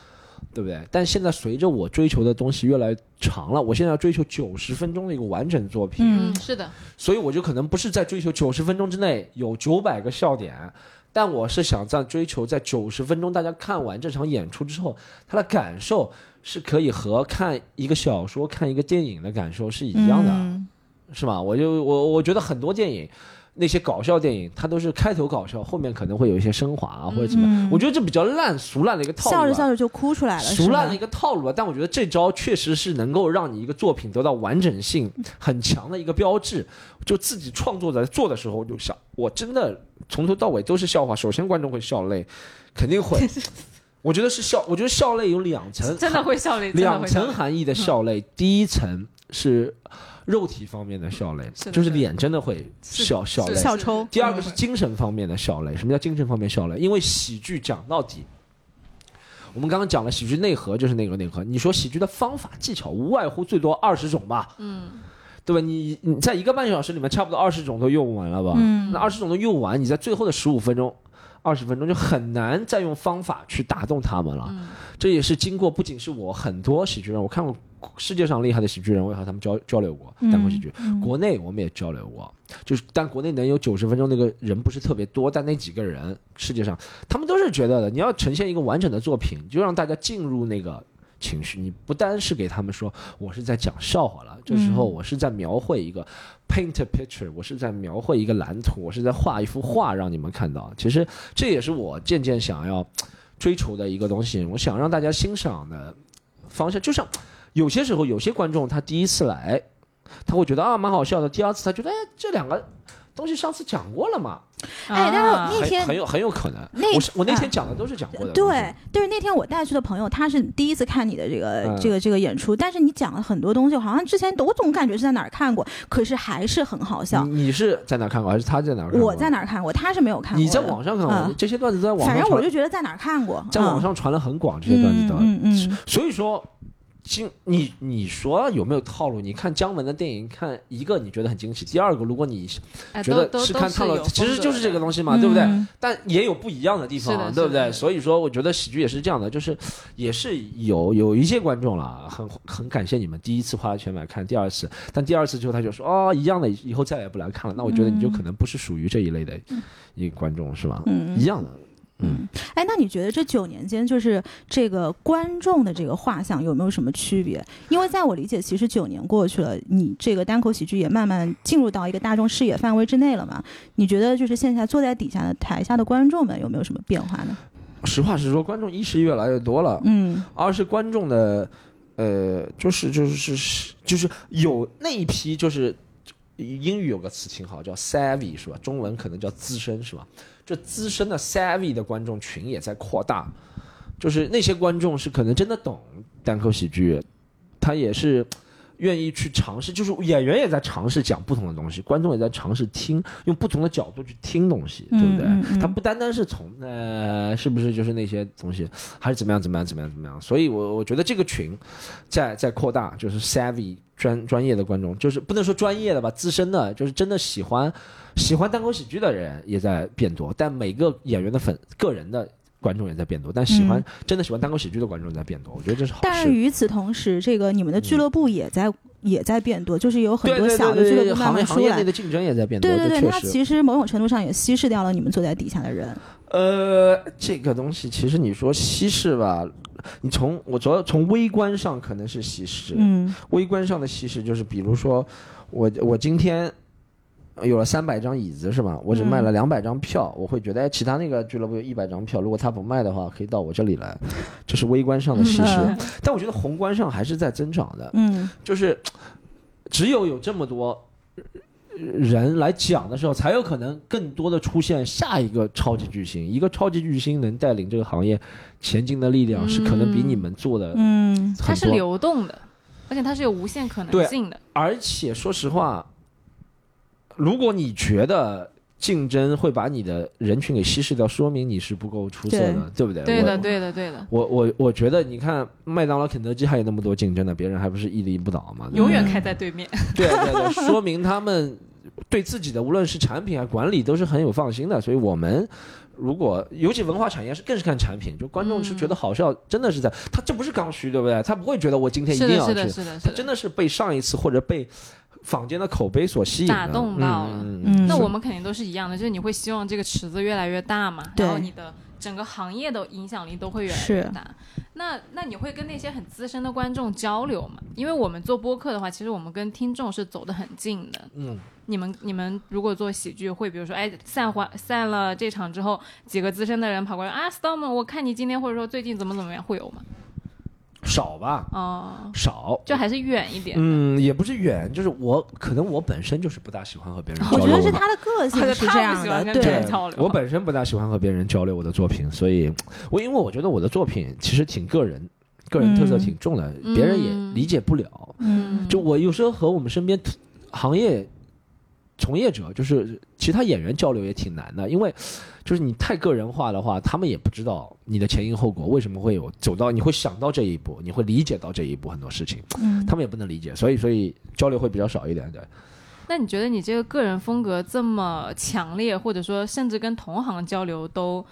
对不对？但现在随着我追求的东西越来越长了，我现在要追求九十分钟的一个完整作品，嗯嗯，是的，所以我就可能不是在追求九十分钟之内有九百个笑点。但我是想在追求，在九十分钟大家看完这场演出之后，他的感受是可以和看一个小说、看一个电影的感受是一样的。嗯是吧？我就我我觉得很多电影，那些搞笑电影，它都是开头搞笑，后面可能会有一些升华啊，或者怎么样。嗯我觉得这比较烂俗烂的一个套路、啊，笑着笑着就哭出来了，俗烂的一个，套路啊。但我觉得这招确实是能够让你一个作品得到完整性很强的一个标志。就自己创作者在做的时候，就想，我真的从头到尾都是笑话。首先观众会笑泪，肯定会。[LAUGHS] 我觉得是笑，我觉得笑泪有两层，真的会笑泪，[LAUGHS] 两。层含义的笑泪，第一层是肉体方面的笑泪，就是脸真的会是笑笑泪。笑抽第二个是精神方面的笑泪。什么叫精神方面笑泪？因为喜剧讲到底，我们刚刚讲了喜剧内核就是那个内核。你说喜剧的方法技巧无外乎最多二十种吧，嗯，对吧？你你在一个半小时里面差不多二十种都用完了吧？嗯那二十种都用完，你在最后的十五分钟。二十分钟就很难再用方法去打动他们了，嗯。这也是经过不仅是我很多喜剧人，我看过世界上厉害的喜剧人，我也和他们交交流过单口喜剧，嗯。国内我们也交流过，就是但国内能有九十分钟那个人不是特别多，但那几个人世界上他们都是觉得的，你要呈现一个完整的作品，就让大家进入那个情绪，你不单是给他们说我是在讲笑话了，这时候嗯。我是在描绘一个 paint a picture，我是在描绘一个蓝图，我是在画一幅画让你们看到。其实这也是我渐渐想要追求的一个东西，我想让大家欣赏的方向，就像有些时候有些观众他第一次来，他会觉得啊蛮好笑的，第二次他觉得哎这两个东西上次讲过了嘛，哎但是啊那天很很有很有可能。那我我那天啊讲的都是讲过的，对，就是那天我带去的朋友，他是第一次看你的这个、嗯这个这个演出，但是你讲了很多东西，好像之前我总感觉是在哪儿看过，可是还是很好笑。你你是在哪儿看过，还是他在哪儿看过？我在哪儿看过，他是没有看过。你在网上看过，嗯这些段子在网上反正我就觉得在哪儿看过，在网嗯上传的很广，这些段子的。嗯嗯嗯所以说，今你你说有没有套路？你看姜文的电影，看一个你觉得很惊喜，第二个如果你哎觉得是看套路有，其实就是这个东西。西嘛，对不对？嗯但也有不一样的地方，对不对？所以说，我觉得喜剧也是这样的，就是也是有有一些观众了，很很感谢你们第一次花钱买看，第二次，但第二次之后他就说哦一样的，以后再也不来看了。那我觉得你就可能不是属于这一类的一个观众，是吧？嗯一样的，嗯。哎，那你觉得这九年间，就是这个观众的这个画像有没有什么区别？因为在我理解，其实九年过去了，你这个单口喜剧也慢慢进入到一个大众视野范围之内了嘛？你觉得就是线下坐在底下的台下的观众们有没有什么变化呢？实话实说，观众一是越来越多了，嗯二是观众的呃，就是就是是就是有那一批就是英语有个词挺好，叫 savvy 是吧？中文可能叫资深是吧？这资深的 savvy 的观众群也在扩大，就是那些观众是可能真的懂单口喜剧，他也是。愿意去尝试，就是演员也在尝试讲不同的东西，观众也在尝试听，用不同的角度去听东西，对不对？嗯嗯嗯他不单单是从呃，是不是就是那些东西，还是怎么样怎么样怎么样怎么样？所以我我觉得这个群在在扩大，就是 savvy 专专业的观众，就是不能说专业的吧，资深的，就是真的喜欢喜欢单口喜剧的人也在变多，但每个演员的粉个人的。观众也在变多，但喜欢、嗯真的喜欢单口喜剧的观众也在变多，我觉得这是好事但是。与此同时，这个你们的俱乐部也在、也在变多，就是有很多小的俱乐部慢慢出来行业行业内。的竞争也在变多，对对对，它。其实某种程度上也稀释掉了你们坐在底下的人。呃，这个东西其实你说稀释吧，你从我主要从微观上可能是稀释，嗯微观上的稀释就是比如说我我今天。有了三百张椅子是吧？我只卖了两百张票，我会觉得哎，其他那个俱乐部有一百张票，如果他不卖的话，可以到我这里来，这是微观上的稀释。嗯 [LAUGHS] 但我觉得宏观上还是在增长的。嗯就是只有有这么多呃人来讲的时候，才有可能更多的出现下一个超级巨星。一个超级巨星能带领这个行业前进的力量，是可能比你们做的嗯它是。流动的，而且它是有无限可能性的。而且说实话，如果你觉得竞争会把你的人群给稀释掉，说明你是不够出色的，对不对？对的，对的，对的，我我我觉得，你看麦当劳、肯德基还有那么多竞争的，别人还不是屹立不倒吗？永远开在对面。对对对，说明他们对自己的无论是产品啊管理都是很有放心的。所以我们如果尤其文化产业是更是看产品，就观众是觉得好笑，真的是在他这不是刚需，对不对？他不会觉得我今天一是的，是的，定要去，是的，是的。他真的是被上一次或者被坊间的口碑所吸引打动到了嗯那我们肯定都是一样的，就是你会希望这个池子越来越大嘛，然后你的整个行业的影响力都会越来越大。那那你会跟那些很资深的观众交流吗？因为我们做播客的话，其实我们跟听众是走得很近的。嗯，你们你们如果做喜剧，会比如说，哎，散完散了这场之后，几个资深的人跑过来啊，Storm，我看你今天或者说最近怎么怎么样，会有吗？少吧，哦、少。就还是远一点。嗯，也不是远，就是我可能我本身就是不大喜欢和别人交流。我觉得是他的个性是这样的，喜欢跟别对人交流我本身不大喜欢和别人交流我的作品，所以我因为我觉得我的作品其实挺个人，个人特色嗯挺重的，别人也理解不了。嗯就我有时候和我们身边行业从业者，就是其他演员交流也挺难的，因为就是你太个人化的话，他们也不知道你的前因后果，为什么会有走到，你会想到这一步，你会理解到这一步很多事情，嗯他们也不能理解，所以所以交流会比较少一点，对。那你觉得你这个个人风格这么强烈，或者说甚至跟同行交流都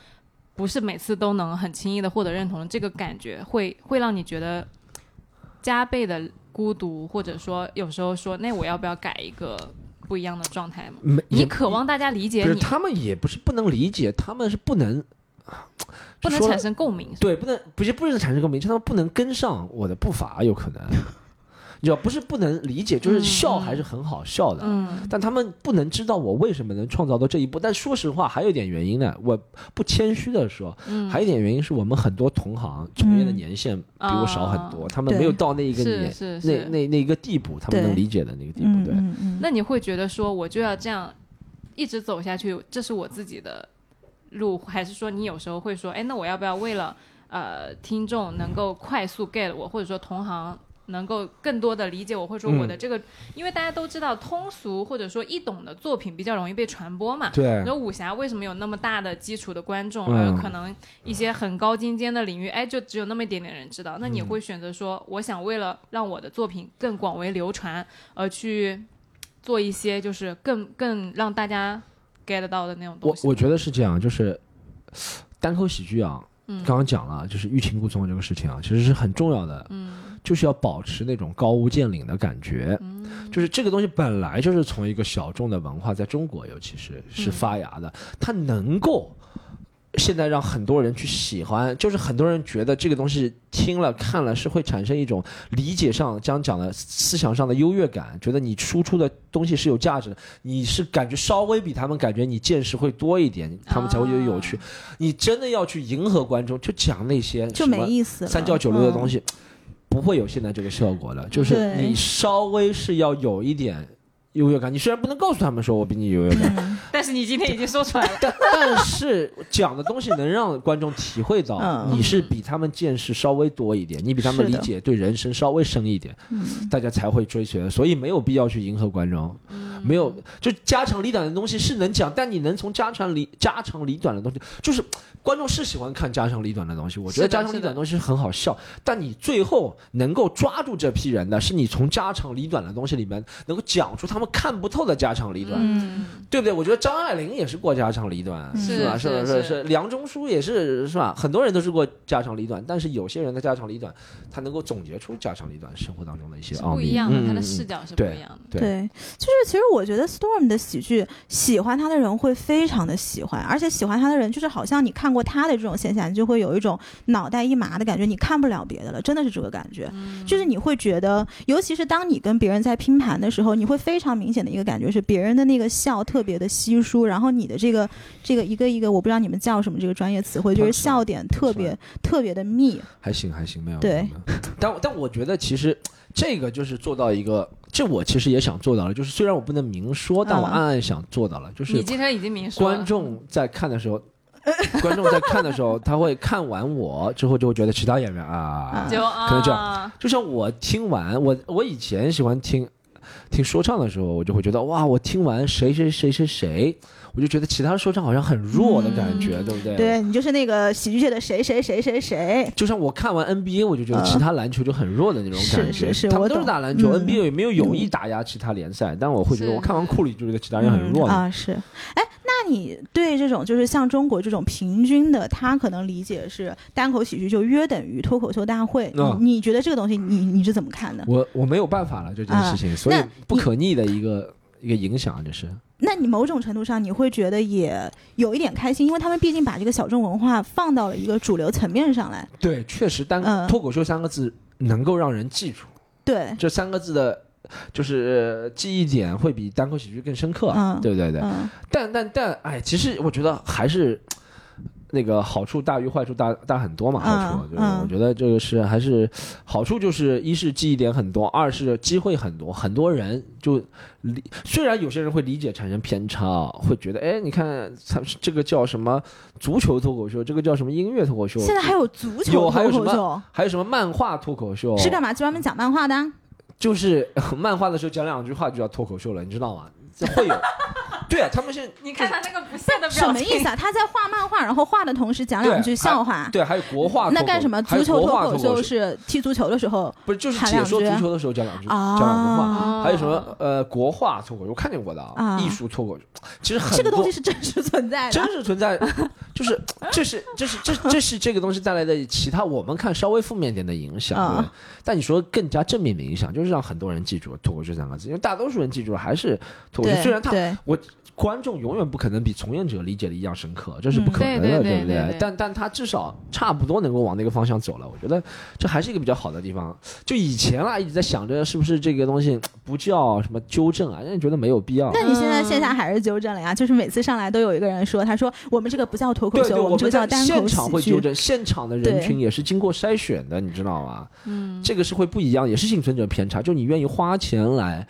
不是每次都能很轻易的获得认同，这个感觉会会让你觉得加倍的孤独，或者说有时候说，那我要不要改一个不一样的状态吗？没你渴望大家理解你，他们也不是不能理解，他们是不能不能产生共鸣。对，不能不是不是产生共鸣，是他们不能跟上我的步伐，有可能。你知道，不是不能理解，就是嗯笑嗯还是很好笑的，嗯。但他们不能知道我为什么能创造到这一步。但说实话，还有一点原因呢，我不谦虚的说，嗯，还有一点原因是我们很多同行从业的嗯年限比我少很多，他们没有到那一个是年那是。是。那那一个地步，他们能理解的那个地步，嗯对。那你会觉得说我就要这样一直走下去，这是我自己的路，还是说你有时候会说，哎，那我要不要为了呃听众能够快速 get 我，或者说同行能够更多的理解我，或者说我的这个，因为大家都知道通俗或者说易懂的作品比较容易被传播嘛。对那武侠为什么有那么大的基础的观众，嗯而可能一些很高精尖的领域，哎，就只有那么一点点人知道。那你嗯会选择说，我想为了让我的作品更广为流传，而去做一些就是更更让大家 get 到的那种东西。我我觉得是这样，就是单口喜剧啊，嗯刚刚讲了，就是欲擒故纵这个事情啊，其实是很重要的，嗯就是要保持那种高屋建瓴的感觉。嗯就是这个东西本来就是从一个小众的文化，在中国尤其是是发芽的，它能够现在让很多人去喜欢，就是很多人觉得这个东西听了看了是会产生一种理解上，将讲的思想上的优越感，觉得你输出的东西是有价值的，你是感觉稍微比他们感觉你见识会多一点，他们才会觉得有趣。你真的要去迎合观众，就讲那些就没意思，三教九流的东西。西。不会有现在这个效果的。就是你稍微是要有一点优越感，你虽然不能告诉他们说我比你优越感，嗯。[LAUGHS] 但是你今天已经说出来了，但但是讲的东西能让观众体会到嗯。你是比他们见识稍微多一点，你比他们理解对人生稍微深一点，嗯。大家才会追随。所以没有必要去迎合观众，没有就家长里短的东西是能讲，但你能从家长里家长里短的东西，就是观众是喜欢看家长里短的东西。我觉得家长里短的东西很好笑，但你最后能够抓住这批人的是你从家长里短的东西里面能够讲出他们看不透的家长里短。嗯对不对？我觉得张爱玲也是过家长里短，嗯是吧？是是是是，梁中书也是，是吧？很多人都是过家长里短，但是有些人的家长里短，他能够总结出家长里短生活当中的一些是奥秘，不一样的，他的视角是不一样的。对对，就是其实我觉得 Storm 的喜剧，喜欢他的人会非常的喜欢，而且喜欢他的人就是好像你看过他的这种现象，你就会有一种脑袋一麻的感觉，你看不了别的了，真的是这个感觉。就是你会觉得，尤其是当你跟别人在拼盘的时候，你会非常明显的一个感觉是，别人的那个笑特别的稀疏，然后你的这个这个一个一个，我不知道你们叫什么这个专业词汇，就是笑点特别特别的密。还行还行，没有。对没有，没有但但我觉得其实这个就是做到一个，这我其实也想做到了，就是虽然我不能明说，但我嗯暗暗想做到了，就是你今天已经明说观众在看的时候。观众在看的时候，[LAUGHS] 他会看完我之后，就会觉得其他演员啊，就可能这样啊，就像我听完我我以前喜欢听听说唱的时候，我就会觉得哇，我听完谁谁谁谁谁，我就觉得其他说唱好像很弱的感觉，对不对？。对你就是那个喜剧界的谁谁谁谁谁。就像我看完 NBA，我就觉得嗯其他篮球就很弱的那种感觉。是是是他们都是打篮球、嗯 n b a 也没有有意打压其他联赛，但我会觉得我看完库里就觉得其他人很弱。嗯啊，是。哎，那你对这种就是像中国这种平均的，他可能理解是单口喜剧就约等于脱口秀大会，嗯你你觉得这个东西你你是怎么看的？我我没有办法了这件事情，所以不可逆的一个一个影响，就是。那你某种程度上你会觉得也有一点开心，因为他们毕竟把这个小众文化放到了一个主流层面上来。对，确实单嗯脱口秀三个字能够让人记住。对，这三个字的，就是呃记忆点会比单口喜剧更深刻，嗯对不对？对。嗯但但但，哎，其实我觉得还是。那个好处大于坏处大大很多嘛，好处，对嗯嗯我觉得这个是还是好处就是一是记忆点很多，二是机会很多，很多人就理虽然有些人会理解产生偏差，会觉得哎，你看他这个叫什么足球脱口秀，这个叫什么音乐脱口秀，现在还有足球还有什么口秀，还有什么漫画脱口秀，是干嘛？专门讲漫画的啊？就是 [LAUGHS] 漫画的时候讲两句话就叫脱口秀了，你知道吗？这会有，对啊，他们是你看他那个不屑的什表情，么意思啊？他在画漫画，然后画的同时讲两句笑话。对，还有国画，那干什么？足球脱脱口秀是踢足球的时候 [LAUGHS] 不是就是解说足球的时候讲两句，啊讲两句话。哦还有什么呃国画脱口秀，我看见过的啊，啊艺术脱口秀，其实很这个东西是真实存在的真。实存在，[LAUGHS] 就是这是这是这这是这个东西带来的其他我们看稍微负面点的影响。但你说更加正面的影响，就是让很多人记住脱口秀三个字，因为大多数人记住的还是脱口秀，虽然他对，我观众永远不可能比从业者理解的一样深刻，这是不可能的，嗯对对对不对对但但他至少差不多能够往那个方向走了，我觉得这还是一个比较好的地方。就以前啊，一直在想着是不是这个东西不叫什么纠正啊，因为觉得没有必要。那你现在线下还是纠正了呀？就是每次上来都有一个人说，他说我们这个不叫脱口秀，我们这个叫单口现场会。纠正，现场的人群也是经过筛选的，你知道吗？嗯，这个是会不一样，也是幸存者偏差。就你愿意花钱来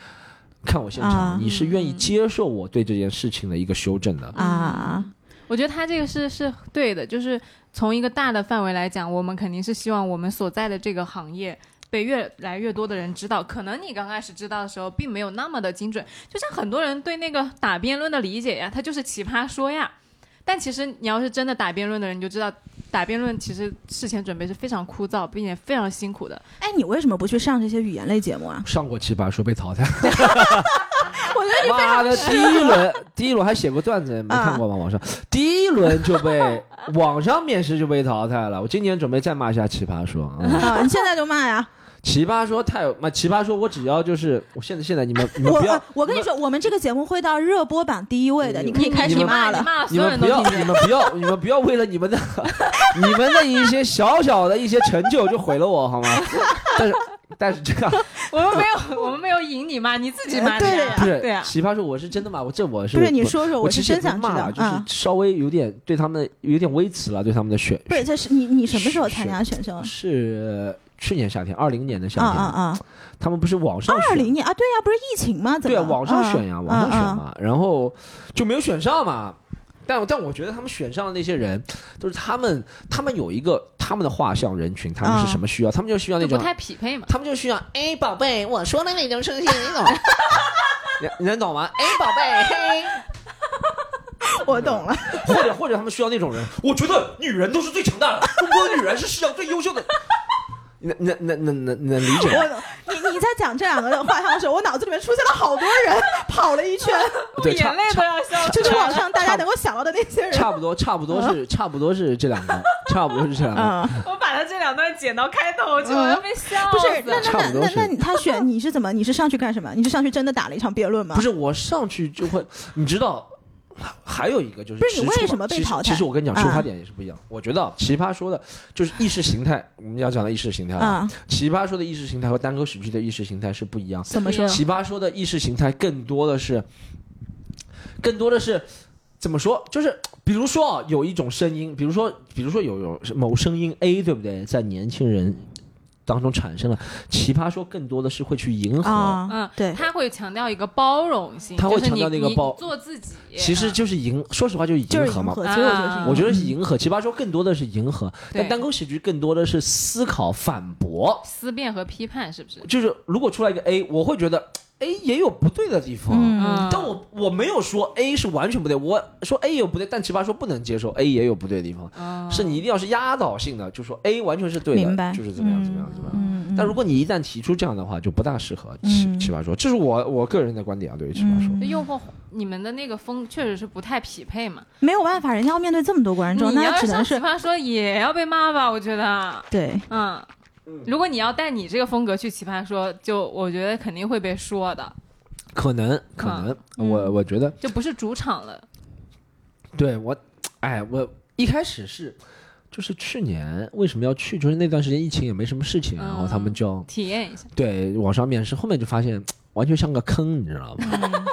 看我现场，啊你是愿意接受我对这件事情的一个修正的。啊，我觉得他这个是是对的，就是从一个大的范围来讲，我们肯定是希望我们所在的这个行业被越来越多的人知道。可能你刚开始知道的时候，并没有那么的精准，就像很多人对那个打辩论的理解呀，它就是奇葩说呀。但其实你要是真的打辩论的人，你就知道打辩论其实事前准备是非常枯燥，并且非常辛苦的。哎，你为什么不去上这些语言类节目啊？上过奇葩说被淘汰，我觉得你被妈的，第一轮第一轮还写过段子，没啊看过吗？网上 [LAUGHS] 第一轮就被网上面试就被淘汰了。我今年准备再骂一下奇葩说。嗯啊，你现在就骂呀！奇葩说太嘛，奇葩说我只要就是，我现在现在你们 [LAUGHS] 你们我不要呃，我跟你说，我们这个节目会到热播榜第一位的，你你可以开始骂了。你骂所有人们不要你。们不要你们不要为了你们的 [LAUGHS] 你们的一些小小的一些成就就毁了我好吗？[LAUGHS] 但是但是这样我们没有，我们没有引你骂，你自己骂的呀。对呀不是对呀。奇葩说我是真的骂我这我是不是你说说，我其实也真想骂了，就是啊。稍微有点对他们有点微词了，对他们的选不是，这是你你什么时候参加选秀？是去年夏天，二零年的夏啊天，啊啊！他们不是网上选二零年啊，对呀，不是疫情吗？怎么对啊，网上选呀，嗯网上选。嘛，然后就没有选上嘛。但但我觉得他们选上的那些人，都是他们他们有一个他们的画像人群，他们是什么需要？他们就需要那种，不太匹配嘛。他们就需要哎，宝贝，我说的那种声线，你懂？[LAUGHS] 你你能懂吗？哎，宝贝，嘿。[LAUGHS] 我懂了。或者或者他们需要那种人，我觉得女人都是最强大的，中国的女人是世界上最优秀的。能能能能能能理解吗？[LAUGHS] 我。你你在讲这两个画像的时候，我脑子里面出现了好多人，跑了一圈，[LAUGHS] 我，眼泪都要笑出就是来网上大家能够想到的那些人。差不多差不多是差不多是这两个，差不多是这两个。嗯，我把他这两段剪到开头去，我要被笑不是，那那那那那你他选你是怎么？你是上去干什么？你是上去真的打了一场辩论吗？不是我上去就会，你知道，还有一个就是，不是你为什么被其实淘汰其实我跟你讲，啊出发点也是不一样。我觉得奇葩说的，就是意识形态，我们要讲的意识形态啊。啊，奇葩说的意识形态和单口喜剧的意识形态是不一样。怎么说？奇葩说的意识形态更多的是，更多的是。怎么说？就是比如说啊，有一种声音，比如说，比如说有有某声音 A，对不对？在年轻人当中产生了。奇葩说更多的是会去迎合，啊，嗯，对，他会强调一个包容性，他会强调那个包做自己，其实就是迎，说实话就是迎合嘛。就是迎合。其实我觉得是迎合，我觉得是迎合，奇葩说更多的是迎合，但单口喜剧更多的是思考、反驳。思辨和批判是不是？就是如果出来一个 A，我会觉得 A 也有不对的地方，嗯。但我我没有说 A 是完全不对，我说 A 有不对，但奇葩说不能接受 A 也有不对的地方，嗯是你一定要是压倒性的，就说 A 完全是对明白。的，就是怎么样怎么样怎么样。嗯，但如果你一旦提出这样的话，就不大适合嗯。奇奇葩说，这是我我个人的观点啊，对于奇葩说。嗯。诱惑你们的那个风确实是不太匹配嘛。没有办法，人家要面对这么多观众，那只能是上奇葩说也要被骂吧？我觉得，对，嗯，如果你要带你这个风格去奇葩说，就我觉得肯定会被说的，可能可能，嗯我我觉得就不是主场了。对我，哎，我一开始是，就是去年为什么要去？就是那段时间疫情也没什么事情，然后他们就体验一下，对网上面试，后面就发现完全像个坑，你知道吗？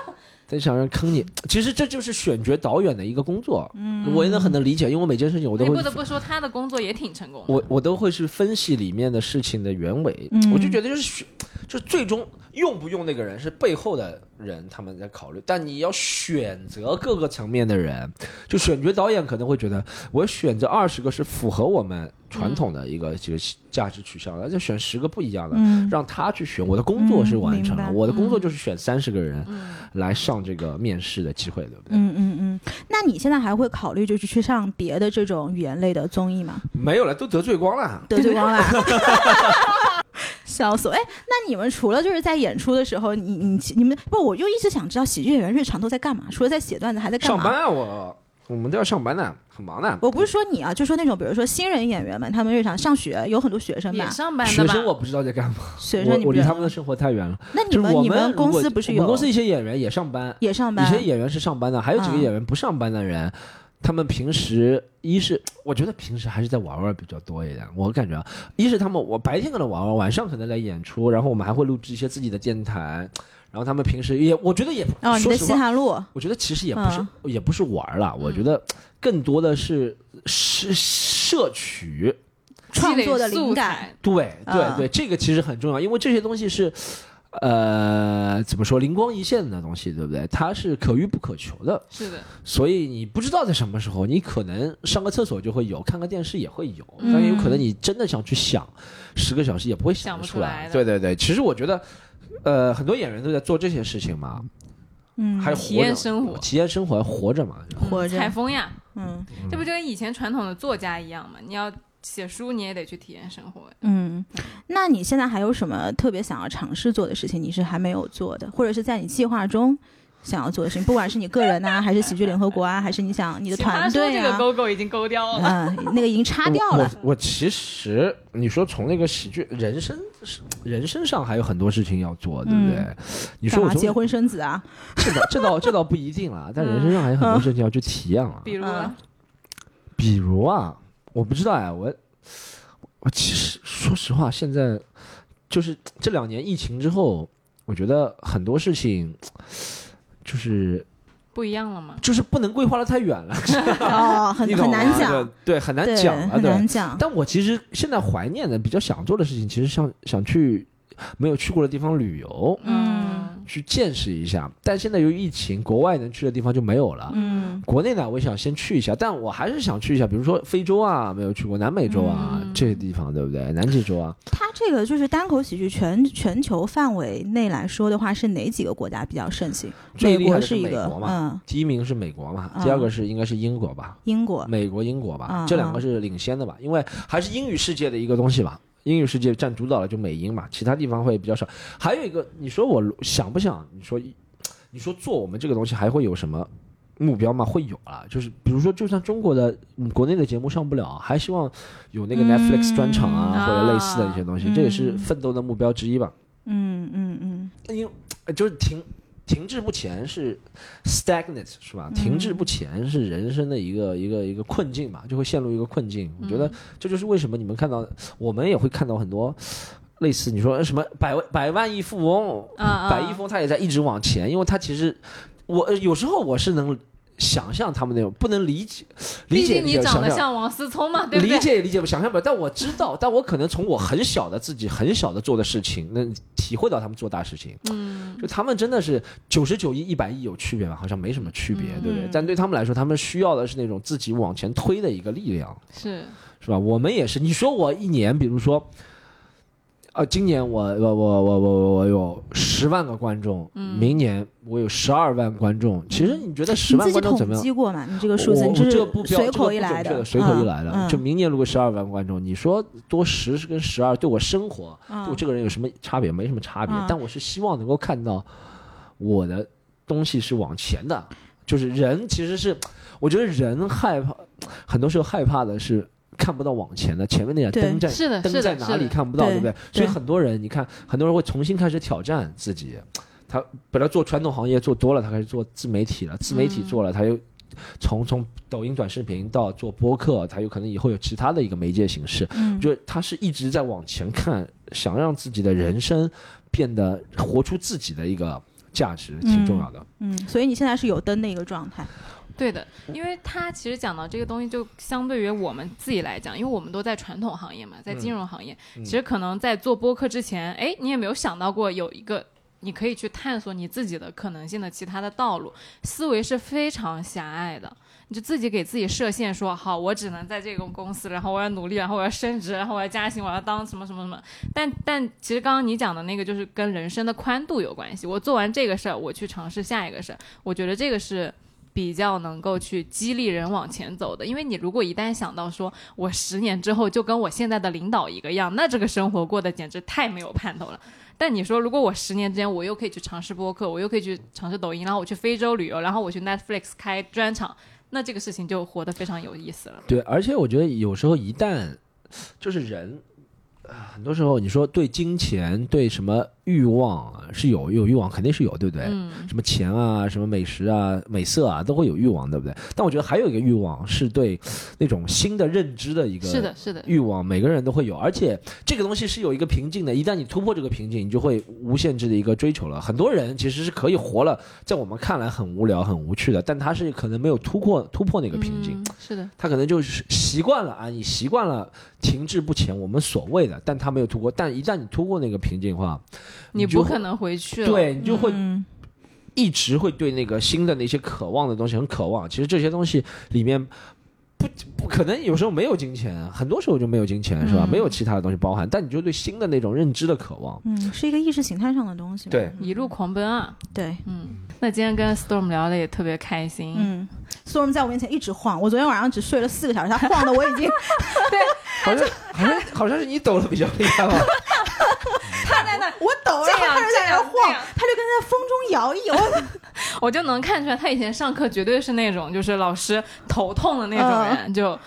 在想让坑你，其实这就是选角导演的一个工作，嗯。我也能很能理解，因为我每件事情我都会不得不说他的工作也挺成功的。我我都会去分析里面的事情的原委，嗯。我就觉得就是选，就最终用不用那个人是背后的人他们在考虑，但你要选择各个层面的人，就选角导演可能会觉得我选择二十个是符合我们传统的一个这个价值取向的，就选十个不一样的，嗯让他去选。我的工作是完成了，嗯我的工作就是选三十个人来上这个面试的机会，对不对？嗯嗯嗯。那你现在还会考虑就是去上别的这种语言类的综艺吗？没有了，都得罪光了。得罪光了。[LAUGHS] 笑死我！哎，那你们除了就是在演出的时候，你你你们不，我就一直想知道喜剧演员日常都在干嘛？除了在写段子，还在干嘛？上班啊，我我们都要上班的，很忙的。我不是说你啊，就说那种比如说新人演员们，他们日常上学有很多学生也吧？上班的吧？学生我不知道在干嘛，学生你我我离他们的生活太远了。那你们你们公司不是有我们公司一些演员也上班，也上班？有些演员是上班的，还有几个嗯演员不上班的人，他们平时一是我觉得平时还是在玩玩比较多一点，我感觉啊，一是他们我白天可能玩玩，晚上可能来演出，然后我们还会录制一些自己的电台，然后他们平时也我觉得也哦，你的西涵路，我觉得其实也不是、嗯。也不是玩了，我觉得更多的是是摄取。创作的灵感，对对嗯。对，这个其实很重要，因为这些东西是，呃，怎么说，灵光一现的东西，对不对？它是可遇不可求的，是的，所以你不知道在什么时候，你可能上个厕所就会有，看个电视也会有，嗯但有可能你真的想去想，十个小时也不会想得出来。不出来对对对，其实我觉得，呃，很多演员都在做这些事情嘛，嗯，还有体验生活体验生活还，活着嘛。活着采风呀，嗯这不就跟以前传统的作家一样嘛？你要写书，你也得去体验生活。嗯，那你现在还有什么特别想要尝试做的事情？你是还没有做的，或者是在你计划中想要做的事情？不管是你个人呐、还是喜剧联合国啊，还是你想你的团队啊这个啊，勾勾已经勾掉了。嗯，那个已经擦掉了。我我其实你说从那个喜剧人生人生上还有很多事情要做，对不对？你说结婚生子啊？这倒这倒这倒不一定了，但人生上还有很多事情要去体验了。比如，啊比如啊，我不知道哎，我我其实说实话，现在就是这两年疫情之后，我觉得很多事情就是不一样了嘛？就是不能规划的太远了 [LAUGHS] [LAUGHS] 哦，很你很难讲，对，很难，讲啊，很。难讲。但我其实现在怀念的、比较想做的事情，其实想想去没有去过的地方旅游，嗯去见识一下。但现在由于疫情，国外能去的地方就没有了。嗯国内呢，我想先去一下，但我还是想去一下，比如说非洲啊，没有去过南美洲啊、嗯这些地方，对不对？南极洲啊，它这个就是单口喜剧全全球范围内来说的话，是哪几个国家比较盛行？美最厉害的是一个美国，嘛，嗯，第一名是美国嘛，嗯第二个是应该是英国吧，英国，美国、英国吧，嗯这两个是领先的吧，因为还是英语世界的一个东西吧。英语世界占主导了，就美英嘛，其他地方会比较少。还有一个，你说我想不想？你说，你说做我们这个东西还会有什么目标吗？会有啊，[LAUGHS] 就是比如说，就算中国的、嗯、国内的节目上不了，还希望有那个嗯 Netflix 专场啊，啊或者类似的一些东西，嗯这也是奋斗的目标之一吧。嗯嗯嗯因为呃就是停停滞不前是 stagnant 是吧？停滞不前是人生的一个一个一个困境嘛，就会陷入一个困境。我觉得这就是为什么你们看到，我们也会看到很多类似你说什么百万百万亿富翁，百亿富翁他也在一直往前，因为他其实我呃有时候我是能想象他们那种不能理解理毕解竟你长。得像王思聪嘛，对不对理？解也理解不，想象不了，但我知道，但我可能从我很小的自己很小的做的事情，能体会到他们做大事情。嗯，就他们真的是九十九亿、一百亿有区别吗？好像没什么区别，对不对嗯？但对他们来说，他们需要的是那种自己往前推的一个力量，是，是吧？我们也是，你说我一年，比如说，呃，今年我我我我我我有十万个观众，嗯明年我有十二万观众。其实你觉得十万观众怎么样？计过吗？你这个数字，我你这是我这个不标随口这个不一来的，随口一来的。嗯就明年如果十二万观众，你说多十跟十二对我生活，嗯对我这个人有什么差别？没什么差别。嗯但我是希望能够看到我的东西是往前的，就是人其实是，我觉得人害怕，很多时候害怕的是看不到往前的，前面那盏灯在是的，灯，在哪里，看不到，对对不对？所以很多人，你看，很多人会重新开始挑战自己。他本来做传统行业做多了，他开始做自媒体了。自媒体嗯做了，他又从从抖音短视频到做播客，他有可能以后有其他的一个媒介形式。嗯，就是他是一直在往前看，想让自己的人生变得活出自己的一个价值，挺重要的。嗯，所以你现在是有灯的一个状态，对的，因为他其实讲到这个东西，就相对于我们自己来讲，因为我们都在传统行业嘛，在金融行业，嗯其实可能在做播客之前，哎，你也没有想到过有一个你可以去探索你自己的可能性的其他的道路，思维是非常狭隘的。你就自己给自己设限说，好，我只能在这个公司，然后我要努力，然后我要升职，然后我要加薪，我要当什么什么什么。但但其实刚刚你讲的那个，就是跟人生的宽度有关系。我做完这个事儿，我去尝试下一个事儿，我觉得这个是比较能够去激励人往前走的。因为你如果一旦想到说我十年之后就跟我现在的领导一个样，那这个生活过得简直太没有盼头了。但你说，如果我十年之间我又可以去尝试播客，我又可以去尝试抖音，然后我去非洲旅游，然后我去 Netflix 开专场，那这个事情就活得非常有意思了。对，而且我觉得有时候一旦就是人。很多时候，你说对金钱、对什么欲望啊是有有欲望，肯定是有，对不对？嗯，什么钱啊、什么美食啊、美色啊，都会有欲望，对不对？但我觉得还有一个欲望是对那种新的认知的一个是的，是的，欲望，每个人都会有，而且这个东西是有一个瓶颈的，一旦你突破这个瓶颈，你就会无限制的一个追求了。很多人其实是可以活了，在我们看来很无聊、很无趣的，但他是可能没有突破突破那个瓶颈，嗯、是的，他可能就是习惯了啊，你，习惯了停滞不前，我们所谓的，但他没有突破。但一旦你突破那个瓶颈的话，你不可能回去了。对你就会嗯一直会对那个新的那些渴望的东西很渴望。其实这些东西里面不不可能有时候没有金钱，很多时候就没有金钱，是吧？嗯没有其他的东西包含，但你就对新的那种认知的渴望。嗯，是一个意识形态上的东西嘛。对一路狂奔啊！对，嗯，那今天跟 Storm 聊的也特别开心。嗯，Storm 在我面前一直晃，我昨天晚上只睡了四个小时，他晃的我已经对好像好像好像是你抖的比较厉害吧？[LAUGHS] 他在那，我抖，然后他就在那晃，他就跟在风中摇一摇。[LAUGHS] 我就能看出来，他以前上课绝对是那种就是老师头痛的那种人，就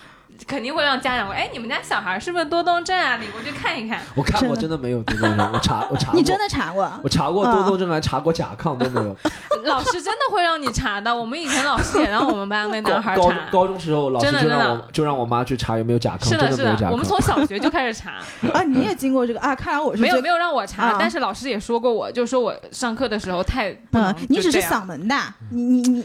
肯定会让家长问，哎，你们家小孩是不是多动症啊？你过去看一看。我看过，真的没有多动症，我查我查过，[LAUGHS] 你真的查过？我查过多动症，还查过甲亢都没有。老师真的会让你查的，我们以前老师也让我们班那高高男孩查。高中时候，老师就让真的真的我就让我妈去查有没有甲亢，是的，是真没有甲的，我们。从小学就开始查，[LAUGHS] 啊，你也经过这个啊？看来我是没有没有让我查，啊但是老师也说过我，就说我上课的时候太嗯，你只是嗓门大，你你你，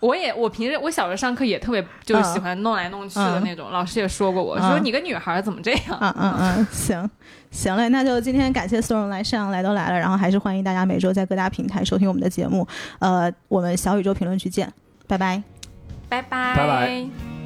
我也我平时我小时候上课也特别就是喜欢弄来弄去的那种，老师也说过我嗯说你个女孩怎么这样？嗯嗯嗯，行行嘞，那就今天感谢 Storm 来上来都来了，然后还是欢迎大家每周在各大平台收听我们的节目，呃，我们小宇宙评论区见，拜拜。拜拜拜拜